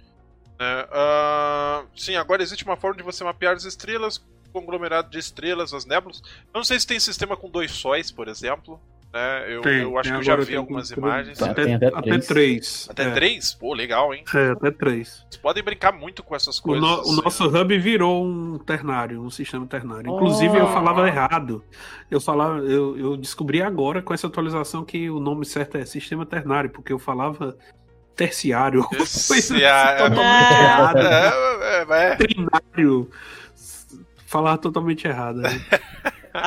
Né, ah, sim, agora existe uma forma de você mapear as estrelas, conglomerado de estrelas, as nébulas. Eu não sei se tem sistema com dois sóis, por exemplo. Né? Eu, Tem, eu acho que eu já vi algumas tudo- imagens. Tá. Até, Tem até até três. Até é. três? Pô, legal, hein? É, até três. Vocês podem brincar muito com essas O, coisas. no- o assim, nosso hub virou um ternário, um sistema ternário. Inclusive, eu Oh. falava errado. Eu falava, eu, eu descobri agora com essa atualização que o nome certo é sistema ternário, porque eu falava terciário. É- totalmente Ah. errado. É, é, é. Trinário. Falava totalmente errado. né?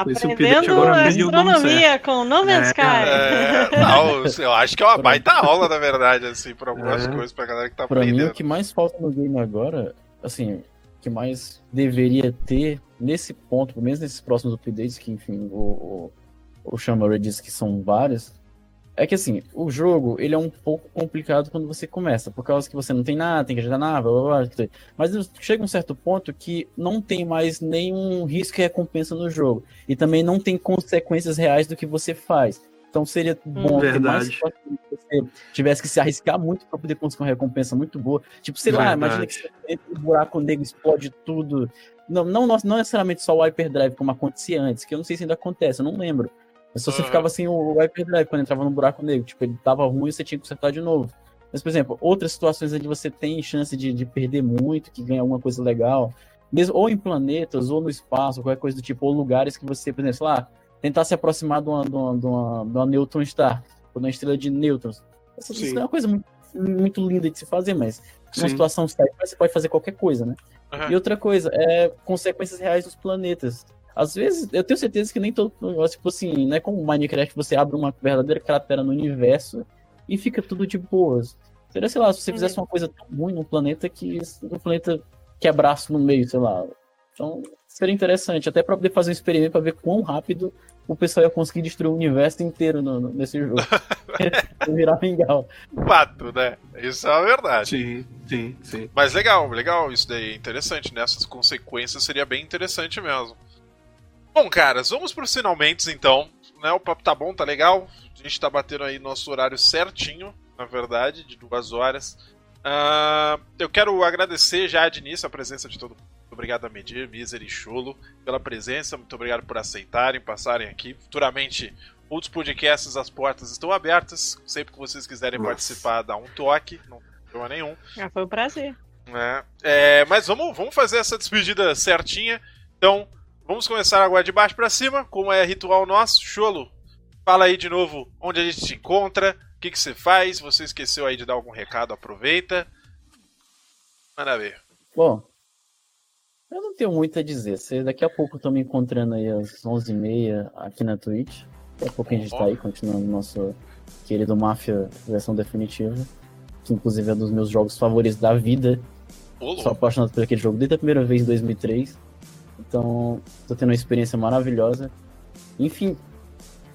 Esse update Aprendendo agora aprendi o nome astronomia com No Man's É, Sky. É, não, eu acho que é uma baita aula, na verdade, assim, pra algumas É. coisas pra galera que tá Pra mim, aprendendo. o que mais falta no game agora, assim, o que mais deveria ter nesse ponto, pelo menos nesses próximos updates, que enfim, o, o, o Xamaru disse que são vários, é que assim, o jogo, ele é um pouco complicado quando você começa, por causa que você não tem nada, tem que ajudar nada, blá, blá, blá, mas chega um certo ponto que não tem mais nenhum risco e recompensa no jogo, e também não tem consequências reais do que você faz. Então seria bom ter mais que você tivesse que se arriscar muito para poder conseguir uma recompensa muito boa. Tipo, sei lá, Verdade. imagina que você entra no buraco negro, explode tudo. Não, não, não necessariamente só o hyperdrive, como acontecia antes, que eu não sei se ainda acontece, eu não lembro. Mas só você Aham. ficava sem o hyperdrive quando entrava no buraco negro. Tipo, ele tava ruim e você tinha que consertar de novo. Mas, por exemplo, outras situações onde você tem chance de, de perder muito, que ganha alguma coisa legal, mesmo ou em planetas, ou no espaço, qualquer coisa do tipo, ou lugares que você, por exemplo, sei lá, tentar se aproximar de uma, de uma, de uma, de uma Neutron Star, ou de uma estrela de nêutrons. Essa- Isso Sim. é uma coisa muito, muito linda de se fazer, mas numa situação séria, você pode fazer qualquer coisa, né? Aham. E outra coisa, é consequências reais dos planetas. Às vezes, eu tenho certeza que nem todo negócio, tipo assim, não é como Minecraft, você abre uma verdadeira cratera no universo e fica tudo de boas. Seria, sei lá, se você Uhum. fizesse uma coisa tão ruim num planeta que o planeta quebrasse no meio, sei lá. Então, seria interessante, até pra poder fazer um experimento pra ver quão rápido o pessoal ia conseguir destruir o universo inteiro no- no- nesse jogo. Virar mingau. Fato, né? Isso é a verdade. Sim, sim, sim. Mas legal, legal isso daí. Interessante, né? Essas consequências seria bem interessante mesmo. Bom, caras, vamos pros finalmente então. Né? O papo tá bom, tá legal. A gente tá batendo aí nosso horário certinho, na verdade, de duas horas. Ah, eu quero agradecer já de início a presença de todo mundo. Muito obrigado a Medir, Miser e Chulo pela presença. Muito obrigado por aceitarem, passarem aqui. Futuramente, outros podcasts, as portas estão abertas. Sempre que vocês quiserem Nossa. participar, dá um toque. Não tem problema nenhum. Já foi um prazer. né? É, mas vamos, vamos fazer essa despedida certinha. Então, vamos começar agora de baixo pra cima, como é ritual nosso. Cholo, fala aí de novo onde a gente te encontra, o que, que você faz. Você esqueceu aí de dar algum recado, aproveita. Manda ver. Bom, eu não tenho muito a dizer. Você, daqui a pouco eu tô me encontrando aí às 11h30 aqui na Twitch. Daqui a pouco a gente tá aí, continuando o nosso querido Máfia versão definitiva. Que inclusive é um dos meus jogos favoritos da vida. Ô, Sou apaixonado por aquele jogo desde a primeira vez em 2003. Então, tô tendo uma experiência maravilhosa. Enfim,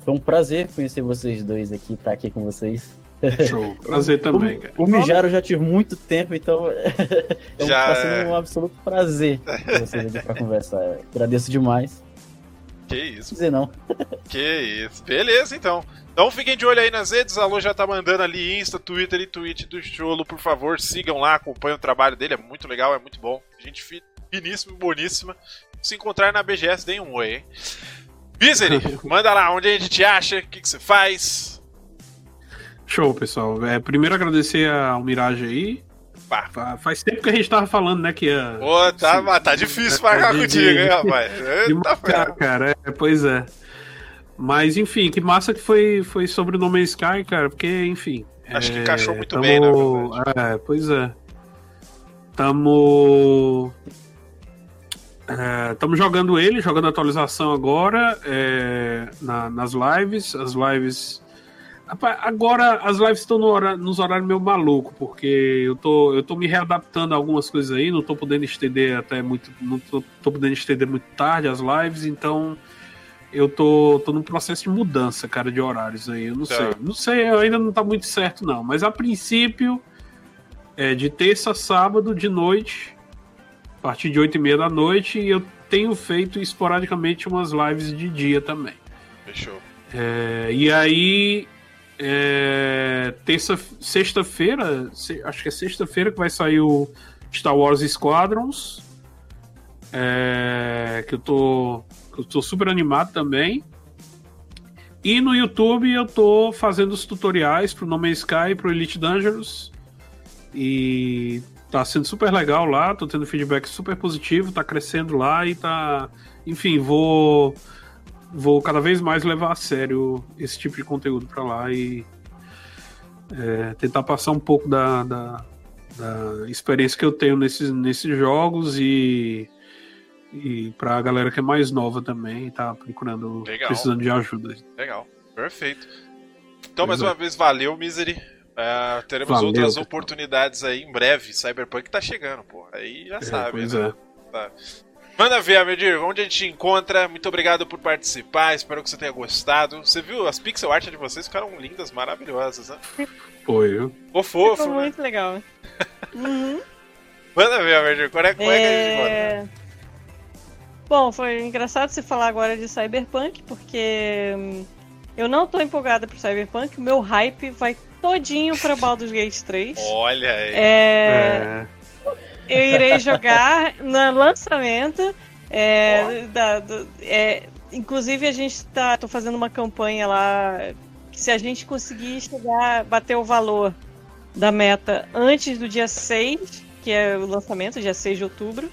foi um prazer conhecer vocês dois aqui, estar aqui com vocês. Show. Prazer também, cara. O Mijar eu já tive muito tempo, então é um, Já tá sendo é. um absoluto prazer ter vocês aqui pra conversar. Agradeço demais. Que isso, Não dizer não. que isso. Beleza, então. Então fiquem de olho aí nas redes. A Lu já tá mandando ali Insta, Twitter e Twitch do Cholo. Por favor, sigam lá, acompanhem o trabalho dele. É muito legal, é muito bom. Gente fi- finíssima, boníssima. Se encontrar na BGS, deem um oi, hein? Misery, manda lá onde a gente te acha, o que, que você faz. Show, pessoal. É, primeiro agradecer ao Mirage aí. Pá. Fa- Faz tempo que a gente tava falando, né, que ia. Ô, tá, tá difícil marcar De- contigo, de- hein, rapaz? de Eita, marcar, ferro. cara. É, pois é. Mas, enfim, que massa que foi, foi sobre o No Man's Sky, cara, porque, enfim. Acho que é, encaixou muito tamo- bem, na É, pois é. Tamo. Estamos jogando ele, jogando atualização agora é, na- nas lives. As lives. Agora as lives estão no hora- nos horários meio maluco, porque eu tô, eu tô me readaptando a algumas coisas aí, não tô podendo estender até muito. Não tô, tô podendo estender muito tarde as lives, então eu tô, tô num processo de mudança, cara, de horários aí. Eu não Tá. sei. Não sei, ainda não tá muito certo, não. Mas a princípio, é de terça a sábado de noite, a partir de 8 e meia da noite, e eu tenho feito esporadicamente umas lives de dia também. Fechou. É, e aí, é, terça, sexta-feira, se- acho que é sexta-feira que vai sair o Star Wars Squadrons. é, que eu tô, que eu tô super animado também. E no YouTube eu tô fazendo os tutoriais pro No Man's Sky e pro Elite Dangerous. E tá sendo super legal lá, tô tendo feedback super positivo, tá crescendo lá e tá. Enfim, vou vou cada vez mais levar a sério esse tipo de conteúdo para lá e é, tentar passar um pouco da, da, da experiência que eu tenho nesses, nesses jogos e, e para a galera que é mais nova também tá procurando, Legal. precisando de ajuda. Legal. Perfeito. Então, mais é. uma vez, valeu, Misery. É, teremos Valeu, outras pessoal. oportunidades aí em breve. Cyberpunk tá chegando, pô. Aí já É, sabe, pois né? é. Manda ver, Amedir, onde a gente te encontra. Muito obrigado por participar. Espero que você tenha gostado. Você viu? As pixel art de vocês ficaram lindas, maravilhosas, né? Foi, viu? Ficou fofo, Ficou né? muito legal. Uhum. Manda ver, Amedir. Qual é, qual é que a gente encontra? É... Bom, foi engraçado você falar agora de Cyberpunk, porque hum, eu não tô empolgada pro Cyberpunk, o meu hype vai todinho pra Baldur's Gate 3. Olha aí. É, É, eu irei jogar no lançamento. é, da- do- é, inclusive a gente tá tô fazendo uma campanha lá que se a gente conseguir chegar, bater o valor da meta antes do dia 6, que é o lançamento, dia 6 de outubro,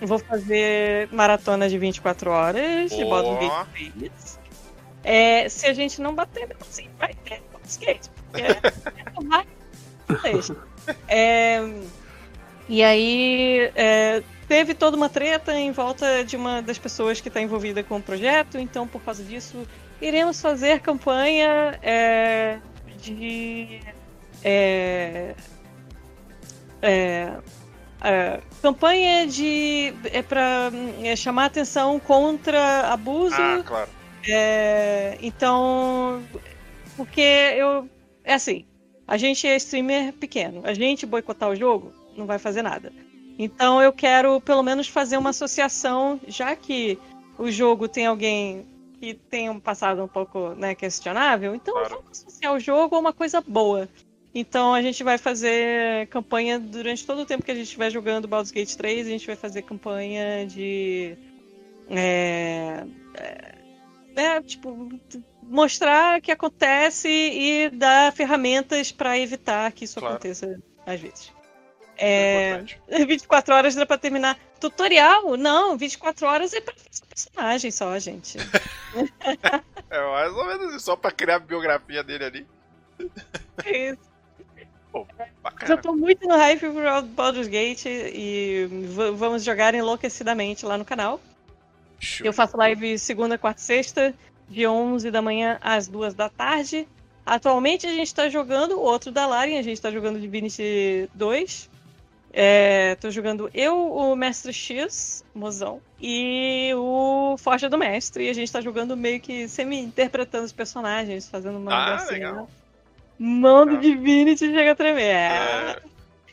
eu vou fazer maratona de 24 horas de. Baldur's Gate 3. É, se a gente não bater, assim, vai ter Baldur's Gate. É, vai ter. É, e aí é, teve toda uma treta em volta de uma das pessoas que está envolvida com o projeto, então por causa disso iremos fazer campanha é, de é, é, é, campanha de é para chamar atenção contra abuso Ah, claro. é, então, porque eu. É assim, a gente é streamer pequeno. A gente boicotar o jogo não vai fazer nada. Então eu quero pelo menos fazer uma associação, já que o jogo tem alguém que tem um passado um pouco né, questionável, então Claro. vamos associar o jogo a uma coisa boa. Então a gente vai fazer campanha durante todo o tempo que a gente estiver jogando Baldur's Gate 3, a gente vai fazer campanha de. É, é, tipo, mostrar o que acontece e dar ferramentas para evitar que isso Claro. aconteça às vezes. É É, importante. 24 horas dá pra terminar. Tutorial? Não, 24 horas é pra fazer personagem só, gente. É mais ou menos só pra criar a biografia dele ali. É isso. Eu Bacana. tô muito no hype pro Baldur's Gate e vamos jogar enlouquecidamente lá no canal. Show. Eu faço live segunda, quarta e sexta, de 11 da manhã às 2 da tarde. Atualmente a gente tá jogando o outro da Larian, a gente tá jogando Divinity 2. É, tô jogando eu, o Mestre X, mozão, e o Forja do Mestre. E a gente tá jogando meio que semi-interpretando os personagens, fazendo uma Ah, gracinha. Mão do Ah. Divinity chega a tremer. É,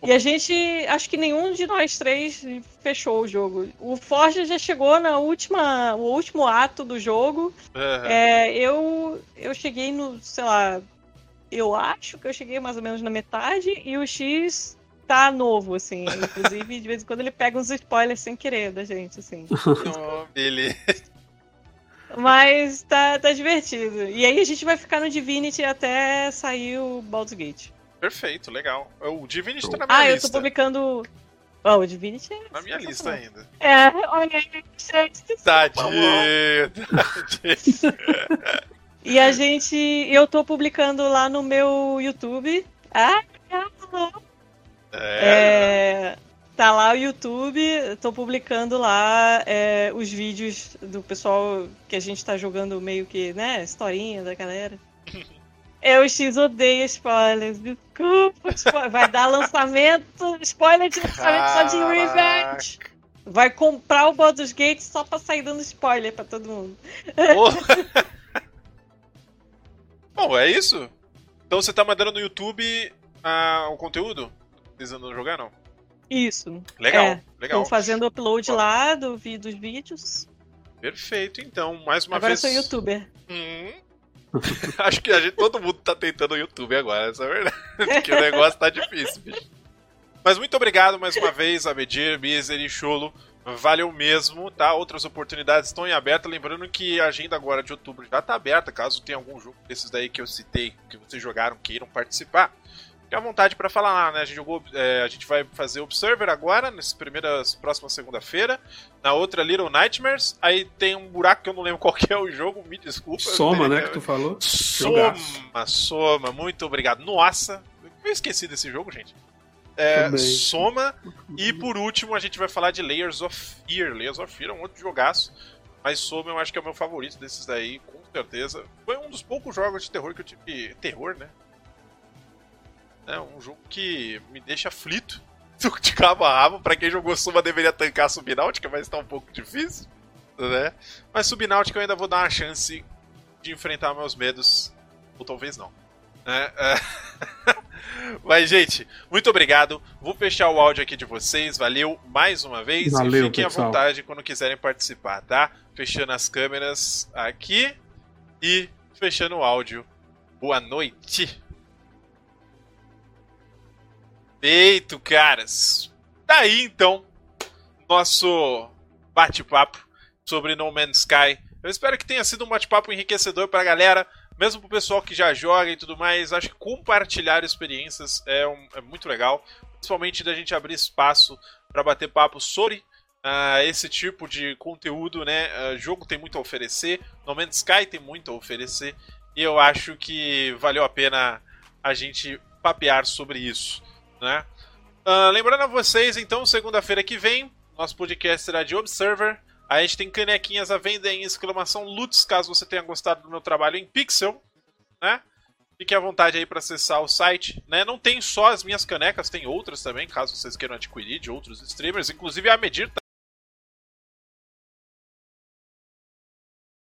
E a gente, acho que nenhum de nós três fechou o jogo. O Forja já chegou na última, o último ato do jogo. aham. É, eu, eu cheguei no, sei lá, eu acho que eu cheguei mais ou menos na metade e o X tá novo, assim. Inclusive, de vez em quando ele pega uns spoilers sem querer da gente, assim. Não, Beleza. Mas tá, tá divertido. E aí a gente vai ficar no Divinity até sair o Baldur's Gate. Perfeito, legal. O Divinity tá na minha Ah, eu lista. tô publicando. Oh, o Divinity é. Na minha lista ainda. É, olha aí, gente. Tadinho. tadinho. E a gente. Eu tô publicando lá no meu YouTube. Ah, É. é, tá lá o YouTube, eu tô publicando lá é, os vídeos do pessoal que a gente tá jogando meio que, né, historinha da galera. É, o X odeia spoilers, desculpa, spo- vai dar lançamento, spoiler de lançamento só de Revenge. Vai comprar o Baldur's Gate só pra sair dando spoiler pra todo mundo. Bom, é isso? Então você tá mandando no YouTube ah, o conteúdo? Vocês andam jogando? Isso. Legal, É, legal. Tô fazendo upload lá do, dos vídeos. Perfeito, então, mais uma Agora eu vez. sou youtuber. Hum. Acho que a gente, todo mundo tá tentando o YouTube agora, essa é verdade. Porque o negócio tá difícil, bicho. Mas muito obrigado mais uma vez, Abedir, Miser e Cholo. Valeu mesmo, tá? Outras oportunidades estão em aberto. Lembrando que a agenda agora de outubro já tá aberta. Caso tenha algum jogo desses daí que eu citei, que vocês jogaram, queiram participar. Fique à vontade para falar né? A gente, jogou, é, a gente vai fazer Observer agora, nessa primeira, próxima segunda-feira. Na outra, Little Nightmares. Aí tem um buraco que eu não lembro qual que é o jogo, me desculpa. Soma, né, que tu falou? Soma, Jogaço. Soma, muito obrigado. Nossa, eu esqueci desse jogo, gente. É. Soma. E por último, a gente vai falar de Layers of Fear. Layers of Fear é um outro jogaço. Mas Soma eu acho que é o meu favorito desses daí, com certeza. Foi um dos poucos jogos de terror que eu tive. Terror, né? É um jogo que me deixa aflito. De cabo a rabo. Pra quem jogou Soma deveria tancar Subnáutica, mas tá um pouco difícil. Né? Mas Subnáutica eu ainda vou dar uma chance de enfrentar meus medos. Ou talvez não. né? É. Mas, gente, muito obrigado. Vou fechar o áudio aqui de vocês. Valeu mais uma vez. Valeu, e fiquem pessoal. à vontade quando quiserem participar, tá? Fechando as câmeras aqui e fechando o áudio. Boa noite. Feito, caras. Daí então, nosso bate-papo sobre No Man's Sky. Eu espero que tenha sido um bate-papo enriquecedor pra galera, mesmo pro pessoal que já joga e tudo mais. Acho que compartilhar experiências é, um- é muito legal, principalmente da gente abrir espaço pra bater papo sobre ah, esse tipo de conteúdo, né? Ah, jogo tem muito a oferecer, No Man's Sky tem muito a oferecer, e eu acho que valeu a pena a gente papear sobre isso, né? Ah, lembrando a vocês, então, segunda-feira que vem, nosso podcast será de Observer. A gente tem canequinhas à venda em exclamação Lutz, caso você tenha gostado do meu trabalho em Pixel, né? Fique à vontade aí para acessar o site, né? Não tem só as minhas canecas, tem outras também, caso vocês queiram adquirir de outros streamers, inclusive a Medir